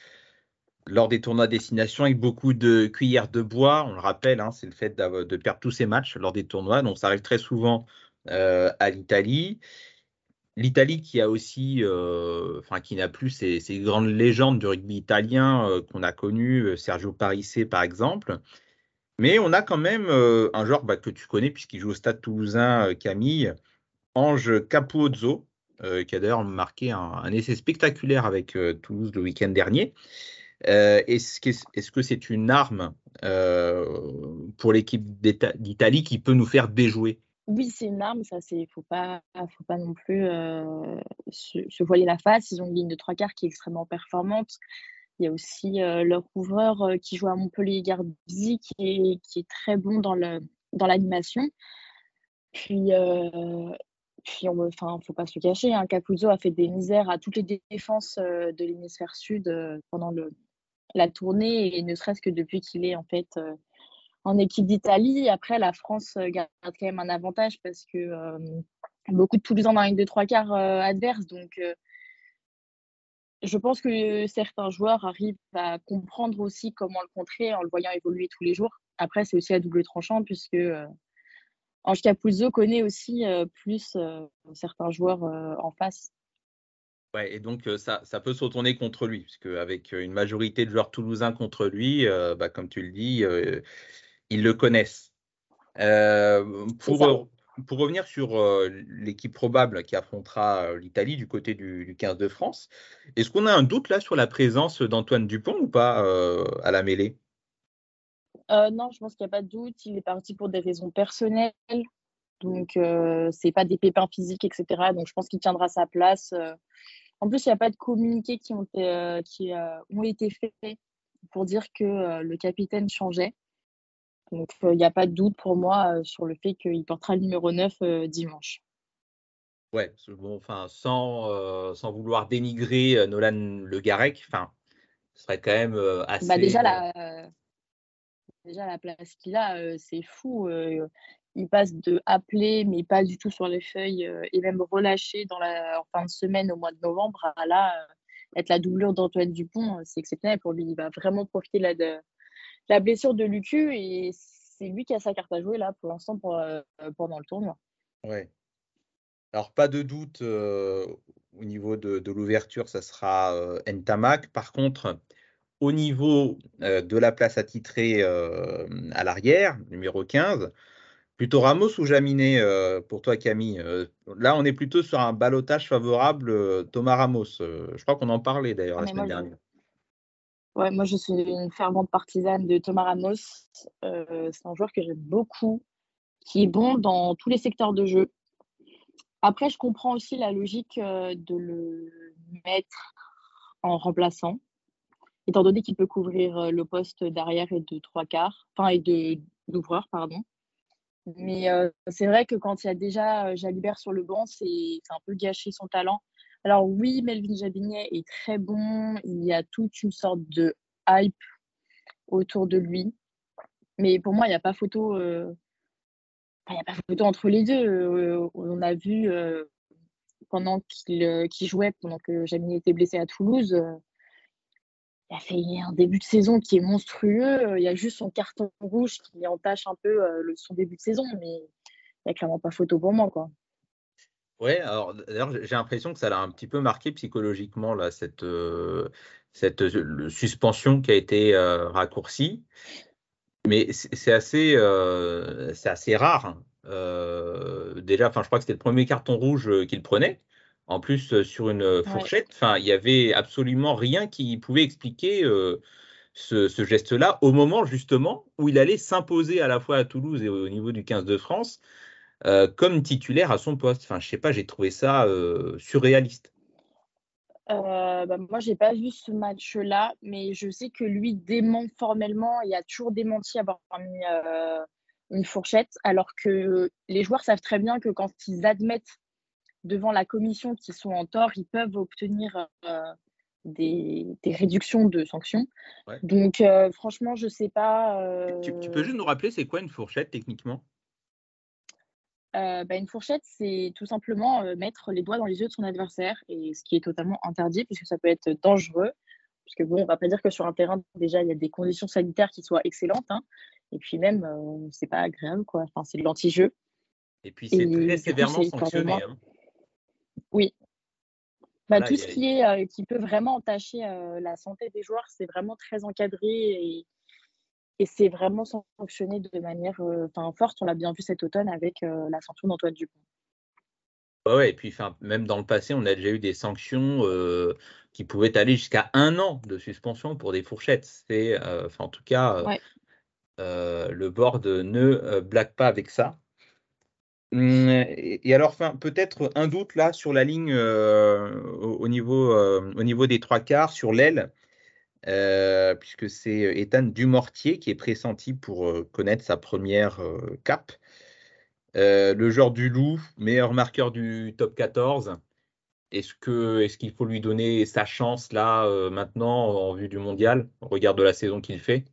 lors des tournois de destination avec beaucoup de cuillères de bois. On le rappelle, hein, c'est le fait de perdre tous ses matchs lors des tournois. Donc ça arrive très souvent à l'Italie. L'Italie qui a aussi, enfin qui n'a plus ces, grandes légendes du rugby italien qu'on a connues, Sergio Parisse par exemple. Mais on a quand même un joueur bah, que tu connais puisqu'il joue au Stade Toulousain, Camille, Ange Capozzo, qui a d'ailleurs marqué un, essai spectaculaire avec Toulouse le week-end dernier. Est-ce, que, c'est une arme pour l'équipe d'Italie qui peut nous faire déjouer? Oui, c'est une arme, ça, c'est, faut pas, faut pas non plus euh, se, voiler la face. Ils ont une ligne de trois quarts qui est extrêmement performante. Il y a aussi euh, leur ouvreur euh, qui joue à Montpellier, Garbi, qui est, très bon dans, l'animation. Puis, puis on, enfin, faut pas se cacher, hein, Capuzzo a fait des misères à toutes les défenses de l'hémisphère sud pendant le, la tournée, et ne serait-ce que depuis qu'il est en fait en équipe d'Italie. Après, la France euh, garde quand même un avantage parce que euh, beaucoup de Toulousains dans une de trois quarts euh, adverse. Donc, je pense que certains joueurs arrivent à comprendre aussi comment le contrer en le voyant évoluer tous les jours. Après, c'est aussi à double tranchant puisque Ange Capuzzo connaît aussi plus certains joueurs en face. Ouais, et donc ça, ça, peut se retourner contre lui, puisque avec une majorité de joueurs toulousains contre lui, bah, comme tu le dis, ils le connaissent. Euh, pour, pour revenir sur euh, l'équipe probable qui affrontera euh, l'Italie du côté du, 15 de France, est-ce qu'on a un doute là sur la présence d'Antoine Dupont ou pas à la mêlée? Non, je pense qu'il n'y a pas de doute. Il est parti pour des raisons personnelles. Donc, ce c'est pas des pépins physiques, etc. Donc, je pense qu'il tiendra sa place. En plus, il n'y a pas de communiqués qui ont été, qui, ont été faits pour dire que le capitaine changeait. Donc, il n'y a pas de doute pour moi sur le fait qu'il portera le numéro 9 dimanche. Ouais, bon, enfin, sans, sans vouloir dénigrer Nolan Le Garec, enfin, ce serait quand même bah, assez. déjà, la, déjà, la place qu'il a, c'est fou. Il passe de appeler, mais pas du tout sur les feuilles, et même relâché dans la en fin de semaine au mois de novembre, à là, être la doublure d'Antoine Dupont, c'est exceptionnel pour lui. Il va vraiment profiter là de la blessure de Lucu et c'est lui qui a sa carte à jouer là pour l'instant euh, pendant le tournoi. Ouais. Alors pas de doute euh, au niveau de, l'ouverture, ça sera euh, Ntamak. Par contre, au niveau de la place attitrée à l'arrière, numéro 15, plutôt Ramos ou Jaminet pour toi Camille Là, on est plutôt sur un balotage favorable Thomas Ramos. je crois qu'on en parlait d'ailleurs la semaine dernière. Ouais, moi, je suis une fervente partisane de Thomas Ramos. Euh, c'est un joueur que j'aime beaucoup, qui est bon dans tous les secteurs de jeu. Après, je comprends aussi la logique euh, de le mettre en remplaçant, étant donné qu'il peut couvrir euh, le poste d'arrière et de trois quarts, enfin, et de d'ouvreur, pardon. Mais c'est vrai que quand il y a déjà Jalibert sur le banc, c'est un peu gâcher son talent. Alors oui, Melvin Jabignet est très bon. Il y a toute une sorte de hype autour de lui. Mais pour moi, il n'y a pas photo. Euh, il a pas photo entre les deux. Euh, on a vu euh, pendant qu'il jouait, pendant que Jabignet était blessé à Toulouse, il a fait un début de saison qui est monstrueux. Il y a juste son carton rouge qui entache un peu son début de saison, mais il n'y a clairement pas photo pour moi. Quoi. Ouais, alors d'ailleurs, j'ai l'impression que ça l'a un petit peu marqué psychologiquement, là, cette, euh, euh, suspension qui a été euh, raccourcie. Mais c'est assez, assez rare. Hein. déjà, je crois que c'était le premier carton rouge qu'il prenait. En plus, sur une fourchette, enfin, il n'y avait absolument rien qui pouvait expliquer ce, ce geste-là au moment justement où il allait s'imposer à la fois à Toulouse et au niveau du 15 de France euh, comme titulaire à son poste. Enfin, je sais pas, j'ai trouvé ça euh, surréaliste. Euh, bah, moi, j'ai pas vu ce match-là, mais je sais que lui dément formellement. Il a toujours démenti avoir mis euh, une fourchette, alors que les joueurs savent très bien que quand ils admettent devant la commission qu'ils sont en tort, ils peuvent obtenir euh, des, des, réductions de sanctions. Ouais. Donc, euh, franchement, je sais pas. euh, Tu, tu peux juste nous rappeler, c'est quoi une fourchette techniquement? Euh, bah, une fourchette, c'est tout simplement euh, mettre les doigts dans les yeux de son adversaire, et ce qui est totalement interdit puisque ça peut être dangereux. Parce que bon, on va pas dire que sur un terrain, déjà, il y a des conditions sanitaires qui soient excellentes, hein, et puis même, euh, c'est pas agréable, quoi. Enfin, c'est de l'anti-jeu. Et puis c'est très sévèrement sanctionné. hein. Oui. Bah, Voilà, tout il y ce a- qui est euh, qui peut vraiment entacher euh, la santé des joueurs, c'est vraiment très encadré et, et c'est vraiment sanctionné de manière euh, enfin, forte. On l'a bien vu cet automne avec euh, la sanction d'Antoine Dupont. Ouais, ouais, et puis enfin, même dans le passé, on a déjà eu des sanctions euh, qui pouvaient aller jusqu'à un an de suspension pour des fourchettes. C'est, euh, enfin, en tout cas, euh, Ouais. euh, le board ne euh, blague pas avec ça. Hum, Et, alors, peut-être un doute là sur la ligne euh, au, au niveau, euh, au niveau des trois quarts, sur l'aile, euh, puisque c'est Ethan Dumortier qui est pressenti pour connaître sa première cape. Le joueur du Loup, meilleur marqueur du top 14. Est-ce est-ce qu'il faut lui donner sa chance là maintenant en vue du mondial, au regard de la saison qu'il fait?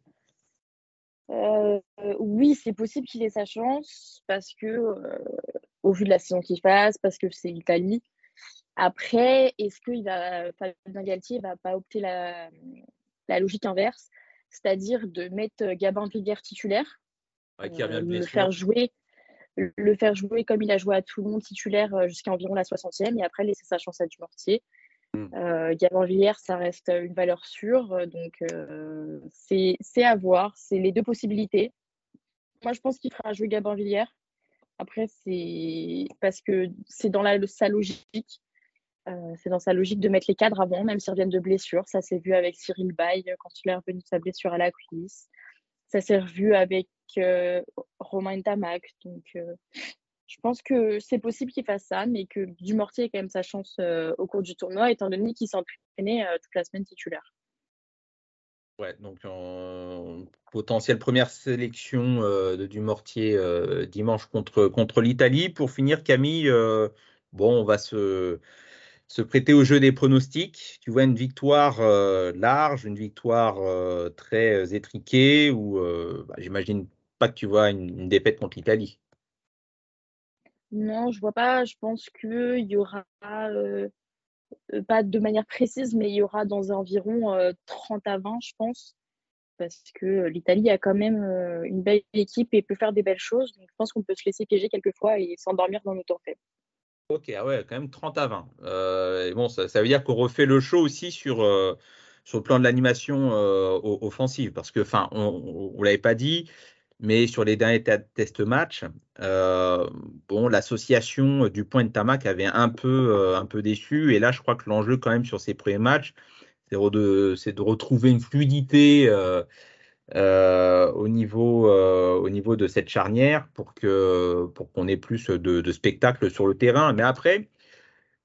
Euh, oui, c'est possible qu'il ait sa chance parce que, euh, au vu de la saison qu'il fasse, parce que c'est l'Italie. Après, est-ce que il va, Fabien Galtier va pas opter la, la logique inverse, c'est-à-dire de mettre Gabin Villiers titulaire, Ouais, qui euh, le faire jouer, le faire jouer comme il a joué à Toulon titulaire euh, jusqu'à environ la 60e et après laisser sa chance à Dumortier. Mm. Euh, Gabin Villiers, ça reste une valeur sûre, euh, donc euh, c'est à voir, c'est les deux possibilités. Moi, je pense qu'il fera jouer Gabin Villiers. Après, c'est parce que c'est dans la, sa logique. Euh, c'est dans sa logique de mettre les cadres avant, même s'ils reviennent de blessure. Ça s'est vu avec Cyril Bay euh, quand il est revenu de sa blessure à la cuisse. Ça s'est revu avec euh, Romain Ntamak. Donc, je pense que c'est possible qu'il fasse ça, mais que Dumortier ait quand même sa chance au cours du tournoi, étant donné qu'il s'entraînait toute la semaine titulaire. Ouais, donc en potentielle première sélection euh, de Dumortier euh, dimanche contre, l'Italie. Pour finir, Camille, euh, bon, on va se, prêter au jeu des pronostics. Tu vois une victoire large, une victoire très étriquée, ou bah, j'imagine pas que tu vois une, une défaite contre l'Italie. Non, je vois pas. Je pense qu'il y aura, pas de manière précise, mais il y aura dans environ euh, 30 à 20, je pense. Parce que euh, l'Italie a quand même euh, une belle équipe et peut faire des belles choses. Donc, je pense qu'on peut se laisser piéger quelquefois et s'endormir dans nos temps faibles. Ok, ah ouais, quand même 30 à 20. Euh, et bon, ça, veut dire qu'on refait le show aussi sur, euh, le plan de l'animation euh, offensive. Parce que, enfin, on ne l'avait pas dit, mais sur les derniers test matchs, euh, bon, l'association du point de Tamac avait un peu, euh, un peu déçu. Et là, je crois que l'enjeu, quand même, sur ces premiers matchs, c'est de, retrouver une fluidité. euh, euh, au, niveau, euh, au niveau de cette charnière pour que pour qu'on ait plus de, de spectacles sur le terrain. Mais après,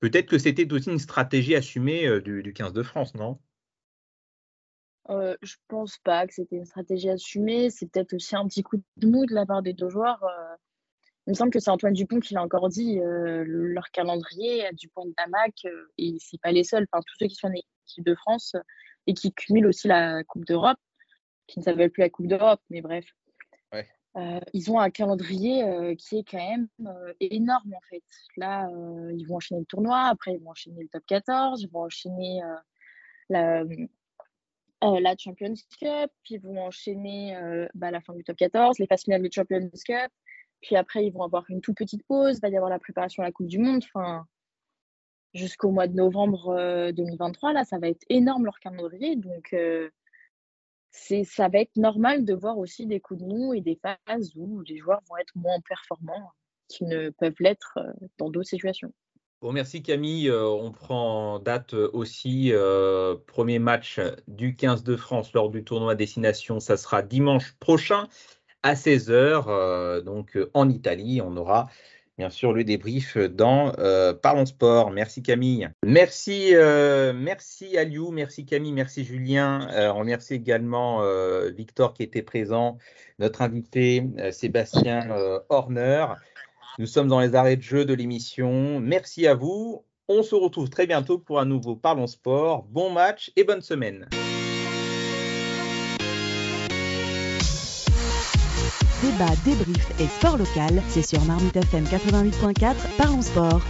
peut-être que c'était aussi une stratégie assumée euh, du, du 15 de France, non? Euh, je pense pas que c'était une stratégie assumée. C'est peut-être aussi un petit coup de mou de la part des deux joueurs. Euh, il me semble que c'est Antoine Dupont qui l'a encore dit. euh, leur calendrier, Dupont de Damac, euh, et c'est pas les seuls. Enfin, tous ceux qui sont en équipe de France et qui cumulent aussi la Coupe d'Europe, qui ne s'appelle plus la Coupe d'Europe, mais bref. Ouais. Euh, ils ont un calendrier qui est quand même énorme en fait. Là, ils vont enchaîner le tournoi, après ils vont enchaîner le top 14, ils vont enchaîner la, euh, la Champions Cup, puis ils vont enchaîner euh, bah, la fin du top 14, les phases finales de Champions Cup, puis après ils vont avoir une toute petite pause, il va y avoir la préparation à la Coupe du Monde, enfin jusqu'au mois de novembre euh, 2023, là ça va être énorme leur calendrier, donc euh, ça va être normal de voir aussi des coups de mou et des phases où les joueurs vont être moins performants qu'ils ne peuvent l'être euh, dans d'autres situations. Bon, merci Camille. Euh, on prend date euh, aussi. euh, premier match du 15 de France lors du tournoi Destination. Ça sera dimanche prochain à 16h. donc en Italie, on aura bien sûr le débrief dans Parlons Sport. Merci Camille. Merci, merci Aliou, merci Camille, merci Julien. On remercie également Victor qui était présent, notre invité Sébastien Horner. Nous sommes dans les arrêts de jeu de l'émission. Merci à vous. On se retrouve très bientôt pour un nouveau Parlons Sport. Bon match et bonne semaine. Débat, débrief et sport local, c'est sur Marmite FM 88.4, Parlons Sport.